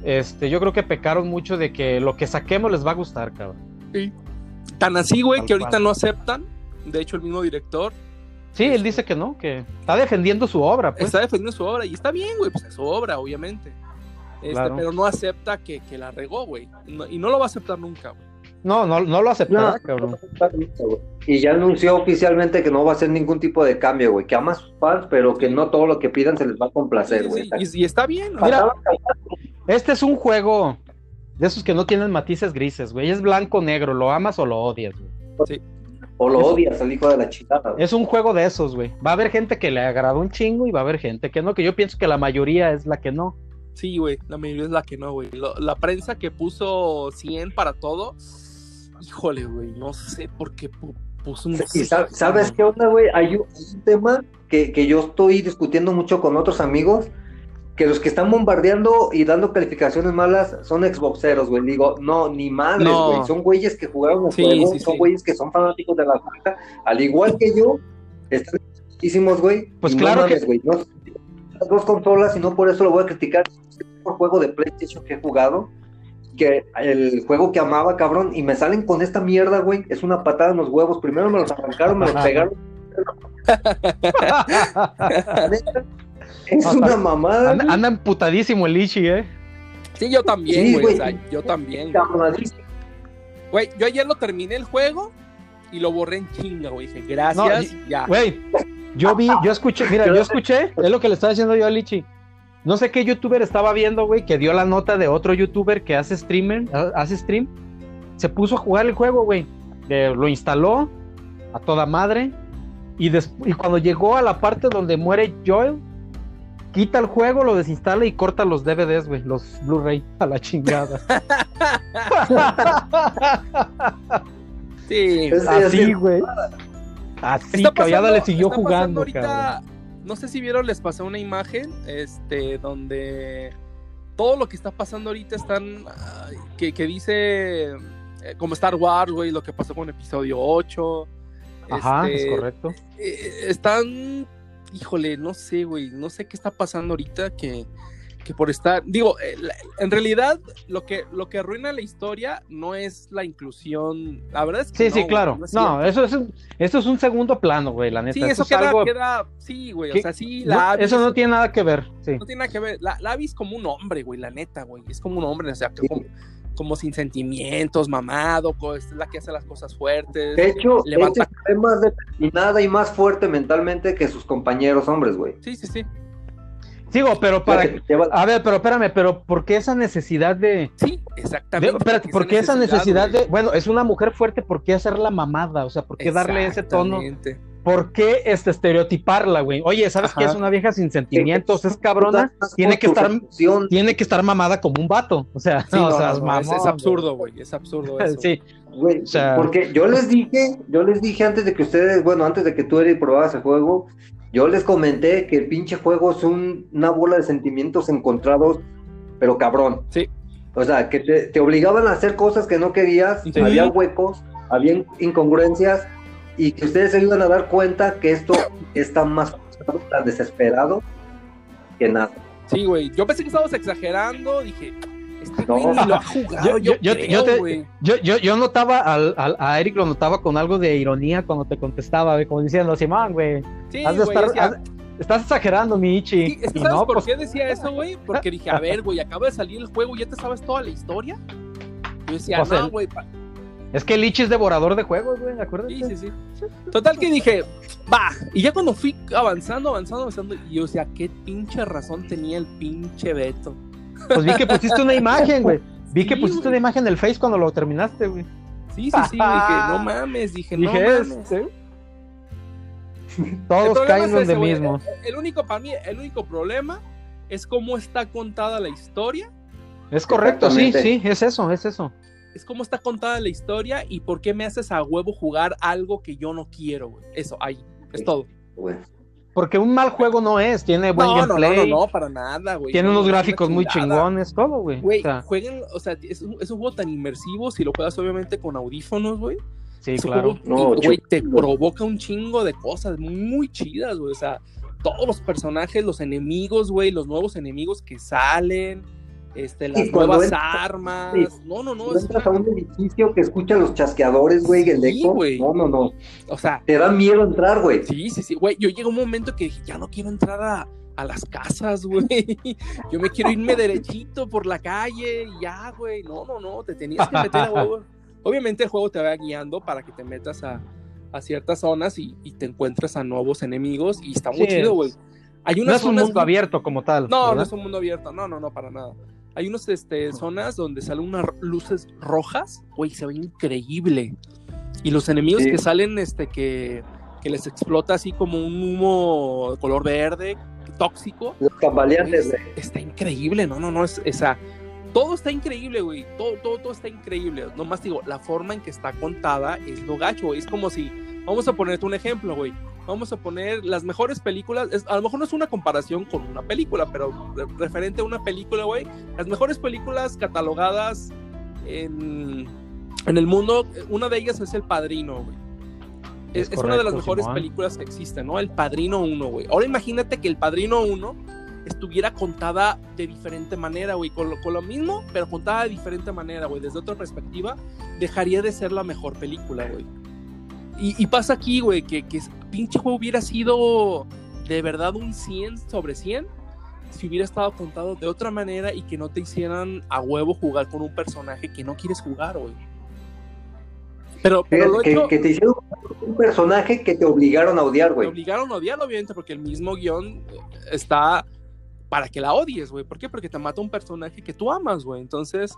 este, yo creo que pecaron mucho de que lo que saquemos les va a gustar, cabrón. Sí. Tan así, güey, que ahorita cual. no aceptan. De hecho, el mismo director Sí, él dice que no, que está defendiendo su obra, pues. está defendiendo su obra. Y está bien, güey, pues es su obra, obviamente. Este, Claro. Pero no acepta que, que la regó, güey. No- y no lo va a aceptar nunca, güey. No, no, no lo aceptará, No. cabrón. Y ya anunció oficialmente que no va a hacer ningún tipo de cambio, güey. Que ama a sus fans, pero que no todo lo que pidan se les va a complacer, güey. sí, y, y está bien, ¿no? Mira, Este es un juego de esos que no tienen matices grises, güey. Es blanco-negro, lo amas o lo odias, güey. O lo odias al hijo de la chingada, güey. Es un juego de esos, güey. Va a haber gente que le agradó un chingo y va a haber gente que no, que yo pienso que la mayoría es la que no. Sí, güey, la mayoría es la que no, güey. Lo- La prensa que puso 100 para todo, híjole, güey, no sé por qué pu- puso un... Y sa- ¿sabes qué onda, güey? Hay un, hay un tema que, que yo estoy discutiendo mucho con otros amigos, que los que están bombardeando y dando calificaciones malas son Xboxeros, güey. Digo, no, ni madres, No. güey. Son güeyes que jugaron el Sí, juego, sí, son sí. güeyes que son fanáticos de la saga, al igual que yo, están muchísimos, güey. Pues claro no mames, que- güey. No, las dos consolas y no por eso lo voy a criticar. Mejor juego de PlayStation que he jugado. Que el juego que amaba, cabrón, y me salen con esta mierda, güey. Es una patada en los huevos. Primero me los arrancaron, me los pegaron. Es una mamada. Anda, anda emputadísimo el Ichi, ¿eh? Sí, yo también, Sí, güey. güey. o sea, yo también. güey. yo ayer lo terminé el juego y lo borré en chinga, güey. Dije, gracias, No, ya. Güey, yo vi, yo escuché, mira, yo escuché, es lo que le estaba diciendo yo a Lichi. No sé qué youtuber estaba viendo, güey, que dio la nota de otro youtuber que hace streamer, ha- hace stream. Se puso a jugar el juego, güey. Eh, Lo instaló a toda madre. Y, y cuando llegó a la parte donde muere Joel, quita el juego, lo desinstala y corta los DVDs, güey, los Blu-ray a la chingada. Sí. Es- Así, güey. Así, pasando- le siguió jugando, ahorita, cabrón. No sé si vieron, les pasé una imagen, este, donde todo lo que está pasando ahorita están, que, que dice, eh, como Star Wars, güey, lo que pasó con episodio 8. Ajá, este, es correcto. eh, están, híjole, no sé, güey, no sé qué está pasando ahorita que, que por estar, digo, eh, en realidad lo que, lo que arruina la historia no es la inclusión, la verdad es que Sí, no, sí, güey, claro. no eso es un, eso es un segundo plano, güey, la neta. Sí, eso es queda, algo queda, sí, güey, o sea, sí, no, la eso no tiene nada que ver, sí. no tiene nada que ver. La, la es como un hombre, güey, la neta, güey. Es como un hombre, o sea, que Sí. Como, sin sentimientos, mamado, es la que hace las cosas fuertes. De hecho, levanta. ella es más determinada y más fuerte mentalmente que sus compañeros hombres, güey. Sí, sí, sí. Sigo, pero para. La A ver, pero espérame, pero ¿por qué esa necesidad de. Sí, de- exactamente. espérate, ¿por qué esa necesidad de. Bueno, es una mujer fuerte, ¿por qué hacerla mamada? O sea, ¿por qué darle ese tono? Exactamente. ¿Por qué este, estereotiparla, güey? Oye, ¿sabes qué? Es una vieja sin sentimientos, es cabrona, tiene que estar- tiene que estar mamada como un vato. O sea, Sí, no, no, o sea, no, es no, mamón, es, es absurdo, güey. Es absurdo eso. Sí, Güey, O sea- porque yo les dije, yo les dije antes de que ustedes, bueno, antes de que tú Eric probabas el juego, yo les comenté que el pinche juego es un- una bola de sentimientos encontrados, pero cabrón. Sí. O sea, que te, te obligaban a hacer cosas que no querías, Sí. había huecos, había incongruencias, y que ustedes se iban a dar cuenta que esto está más tan desesperado que nada. Sí, güey. Yo pensé que estabas exagerando. Dije, este No. güey ni lo ha jugado. Yo- Yo, yo- yo- creo, yo te- güey. Yo, yo, yo notaba al, al- a Eric lo notaba con algo de ironía cuando te contestaba, güey, como diciendo, Simón, güey, Sí, has de güey, estar- decía- has- estás exagerando, mi Ichi. Sí, es que ¿sabes no, por pues, qué decía eso, güey? Porque dije, a ver, güey, acaba de salir el juego, ¿ya te sabes toda la historia? Yo decía, Pues no, el- güey. Es que el Ichi es devorador de juegos, güey, acuérdate. Sí, sí, sí. Total que dije, va. Y ya cuando fui avanzando, avanzando, avanzando, y yo decía, qué pinche razón tenía el pinche Beto. Pues vi que pusiste una imagen, güey. Vi que pusiste güey. una imagen del Face cuando lo terminaste, güey. Sí, sí, sí, dije, no mames, dije, no Dije, mames. este, El Todos caen es donde güey. mismo. El único, para mí, el único problema es cómo está contada la historia. Es correcto, sí, sí, es eso, es eso. Es cómo está contada la historia y por qué me haces a huevo jugar algo que yo no quiero, güey. Eso, ahí, es todo. Porque un mal juego no es, tiene buen no, no, no, gameplay, no, no, para nada, güey. tiene No, unos gráficos muy chingones, todo, güey. Güey, O sea, jueguen, o sea, es un, es un juego tan inmersivo si lo juegas obviamente con audífonos, güey. sí, Es claro. juego No, güey, te provoca un chingo de cosas muy chidas, güey. O sea, todos los personajes, los enemigos, güey, los nuevos enemigos que salen, este, las Y cuando nuevas entras- armas. sí. No, no, no. Entras a un edificio que escucha los chasqueadores, güey, el Sí, eco. güey. No, no, no. O sea, Te da miedo entrar, güey. sí, sí, sí. Güey, yo llegué a un momento que dije, ya no quiero entrar a, a las casas, güey. Yo me quiero irme derechito por la calle y ya, güey. No, no, no. Te tenías que meter a huevo. Obviamente el juego te va guiando para que te metas a, a ciertas zonas y, y te encuentres a nuevos enemigos y está muy Sí, chido, güey. Hay No es un zonas mundo abierto como tal. No, no es un mundo abierto. No, no, no, para nada. Hay unas este, zonas donde salen unas luces rojas, güey, se ve increíble. Y los enemigos Sí. que salen, este, que, que les explota así como un humo de color verde, tóxico, Los tambaleantes, güey, está increíble. No, no, no, es esa. Todo está increíble, güey. Todo, todo, todo está increíble. Nomás digo, la forma en que está contada es lo gacho, güey. Es como si vamos a ponerte un ejemplo, güey. Vamos a poner las mejores películas. es- a lo mejor no es una comparación con una película, pero re- referente a una película, güey. Las mejores películas catalogadas en, en el mundo, una de ellas es El Padrino, güey. Es, Es es una de las mejores Simón. películas que existen, ¿no? El Padrino 1, güey. Ahora imagínate que El Padrino 1 estuviera contada de diferente manera, güey. Con lo, con lo mismo, pero contada de diferente manera, güey. Desde otra perspectiva, dejaría de ser la mejor película, güey. Y, y pasa aquí, güey, que, que pinche juego hubiera sido de verdad un 100 sobre 100 si hubiera estado contado de otra manera y que no te hicieran a huevo jugar con un personaje que no quieres jugar, güey. Pero, pero lo que, hecho, que te hicieron un personaje que te obligaron a odiar, güey. obligaron a odiarlo, obviamente, porque el mismo guion eh, está para que la odies, güey. ¿Por qué? Porque te mata un personaje que tú amas, güey. Entonces,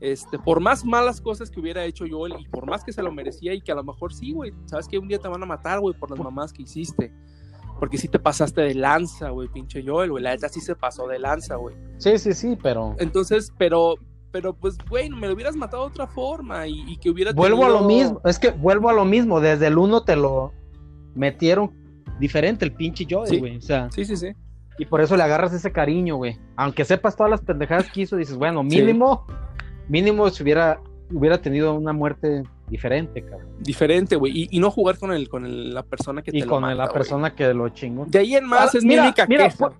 este, por más malas cosas que hubiera hecho Joel y por más que se lo merecía y que a lo mejor sí, güey, sabes que un día te van a matar, güey, por las mamás que hiciste. Porque sí te pasaste de lanza, güey, pinche Joel, güey. La neta sí se pasó de lanza, güey. Sí, sí, sí, pero Entonces, pero, pero pues, güey, me lo hubieras matado de otra forma y, y que hubiera vuelvo a lo mismo. Es que vuelvo a lo mismo. Desde el uno te lo metieron diferente el pinche Joel, Sí. güey. O sea, Sí, sí, sí. y por eso le agarras ese cariño, güey. Aunque sepas todas las pendejadas que hizo, dices, bueno, mínimo, mínimo si hubiera, hubiera tenido una muerte diferente, cabrón. Diferente, güey. Y, y no jugar con el, con el- la persona que Y te lo con mata, la persona que lo chingó. De ahí en más Ah, es mira, mi única mira, queja. pu-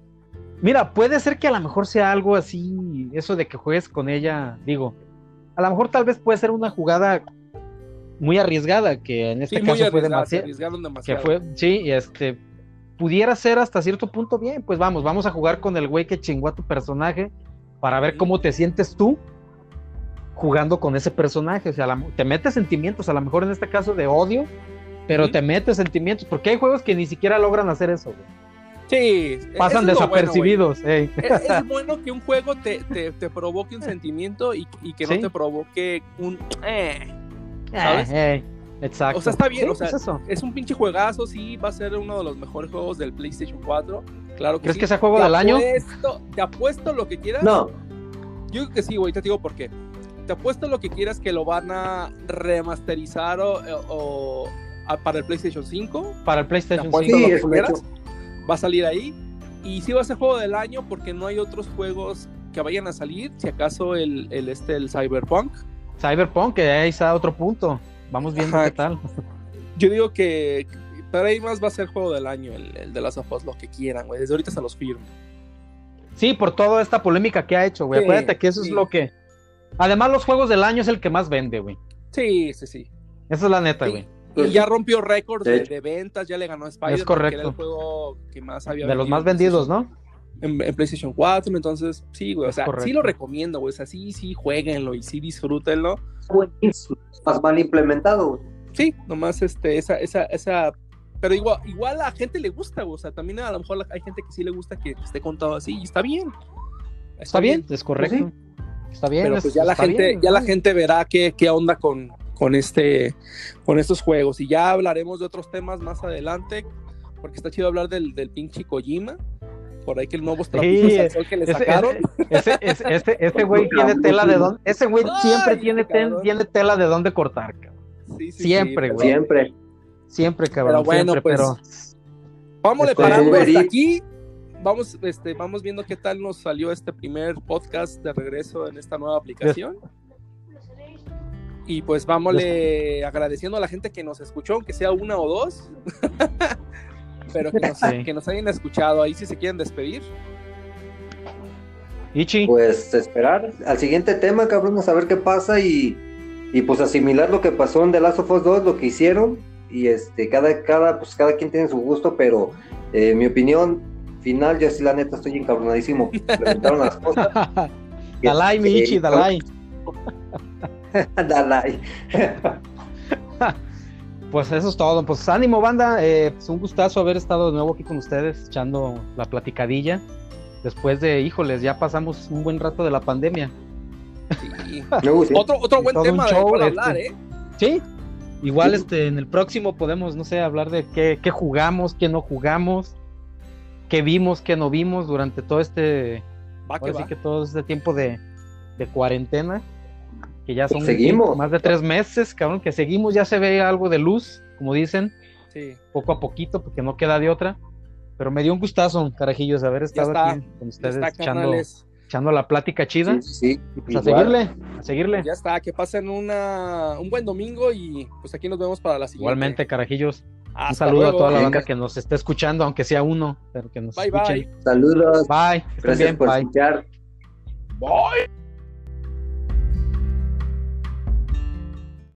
Mira, puede ser que a lo mejor sea algo así, eso de que juegues con ella, digo, a lo mejor tal vez puede ser una jugada muy arriesgada, que en este Sí, caso fue demasiado, que fue, sí, este, pudiera ser hasta cierto punto bien, pues vamos, vamos a jugar con el güey que chingó a tu personaje para ver cómo te sientes tú jugando con ese personaje, o sea, la- te metes sentimientos, a lo mejor en este caso de odio, pero te metes sentimientos, porque hay juegos que ni siquiera logran hacer eso, güey. Sí, pasan es bueno, desapercibidos, es, es bueno que un juego te, te, te provoque un sentimiento y, y que no Sí. te provoque un... eh. ¿Sabes? Eh, eh, exacto. O sea, está bien, Sí, o sea, pues eso. Es un pinche juegazo, sí, va a ser uno de los mejores juegos del PlayStation 4. Claro que ¿Crees sí. que sea juego Te del año? te apuesto lo que quieras. No, Yo creo que sí, güey, te digo por qué. Te apuesto lo que quieras que lo van a remasterizar o, o- a- para el PlayStation 5. Para el PlayStation Te apuesto 5. Sí, lo que quieras. Va a salir ahí. Y sí va a ser juego del año porque no hay otros juegos que vayan a salir. Si acaso el, el, este, el Cyberpunk. Cyberpunk, que ahí está otro punto. Vamos viendo Ajá. qué tal. Yo digo que para ahí más va a ser juego del año el, el de las of Us, lo que quieran, güey. Desde ahorita se los firmo. Sí, por toda esta polémica que ha hecho, güey. Sí, Acuérdate que eso sí. es lo que. Además, los juegos del año es el que más vende, güey. Sí, sí, sí. Esa es la neta, Sí. güey. Pues y ya rompió récords de de, ventas, ya le ganó a Spider. Es correcto. era el juego que más había De los más en vendidos, ¿no? En, en PlayStation 4, entonces sí, güey. O sea, sí lo recomiendo, güey. O sea, sí, sí, jueguenlo y sí disfrútenlo. buenísimo, más mal implementado. güey. Sí, nomás este, esa, esa, esa. Pero igual, igual a gente le gusta, güey. O sea, también a lo mejor hay gente que sí le gusta que esté contado así y está bien. Está bien, es correcto. Está bien. Pero es- pues ya la gente, bien, ya la gente verá qué, qué onda con, con este, con estos juegos. Y ya hablaremos de otros temas más adelante, porque está chido hablar del, del pinche Kojima. Por ahí que el nuevo Sí, al sol que le sacaron. ese, ese, ese, ese güey tiene tela de dónde. Ese güey siempre tiene, ten- tiene tela de dónde cortar, cabrón. Sí, sí, siempre, sí, güey. Siempre. Siempre, cabrón. Pero bueno, siempre, pues, pero. Vámonos Este, parando hasta Uber aquí. Vamos, este, vamos viendo qué tal nos salió este primer podcast de regreso en esta nueva aplicación. Y pues vámonos agradeciendo a la gente que nos escuchó, aunque sea una o dos. Pero que nos, Sí. que nos hayan escuchado ahí si se quieren despedir. Ichi. Pues esperar al siguiente tema, cabrón, a saber qué pasa y, y pues asimilar lo que pasó en The Last of Us 2, lo que hicieron. Y este, cada, cada, pues cada quien tiene su gusto, pero eh, mi opinión final, yo sí la neta estoy encabronadísimo. Implementaron las cosas. Dalai, mi Ichi, Dalai. Dalai. Pues eso es todo. Pues ánimo, banda. Eh, pues un gustazo haber estado de nuevo aquí con ustedes, echando la platicadilla. Después de, híjoles, ya pasamos un buen rato de la pandemia. Sí. Me gusta. Otro, otro buen tema show, cual este. hablar, ¿eh? Sí. Igual Sí. este, en el próximo podemos, no sé, hablar de qué, qué jugamos, qué no jugamos, qué vimos, qué no vimos durante todo este, Va que va. todo este tiempo de, de cuarentena. que ya son Seguimos. más de tres meses, cabrón, que seguimos, ya se ve algo de luz, como dicen, Sí. poco a poquito, porque no queda de otra. Pero me dio un gustazo, carajillos, haber estado está. aquí con ustedes está, echando, echando la plática chida. Sí, sí, Y pues a seguirle, a seguirle. Ya está, que pasen una, un buen domingo y pues aquí nos vemos para la siguiente. Igualmente, carajillos. Hasta un saludo luego. a toda la banda que nos esté escuchando, aunque sea uno, pero que nos Bye, escuchen. bye. Saludos. Bye. Gracias bien, por bye. escuchar. Bye.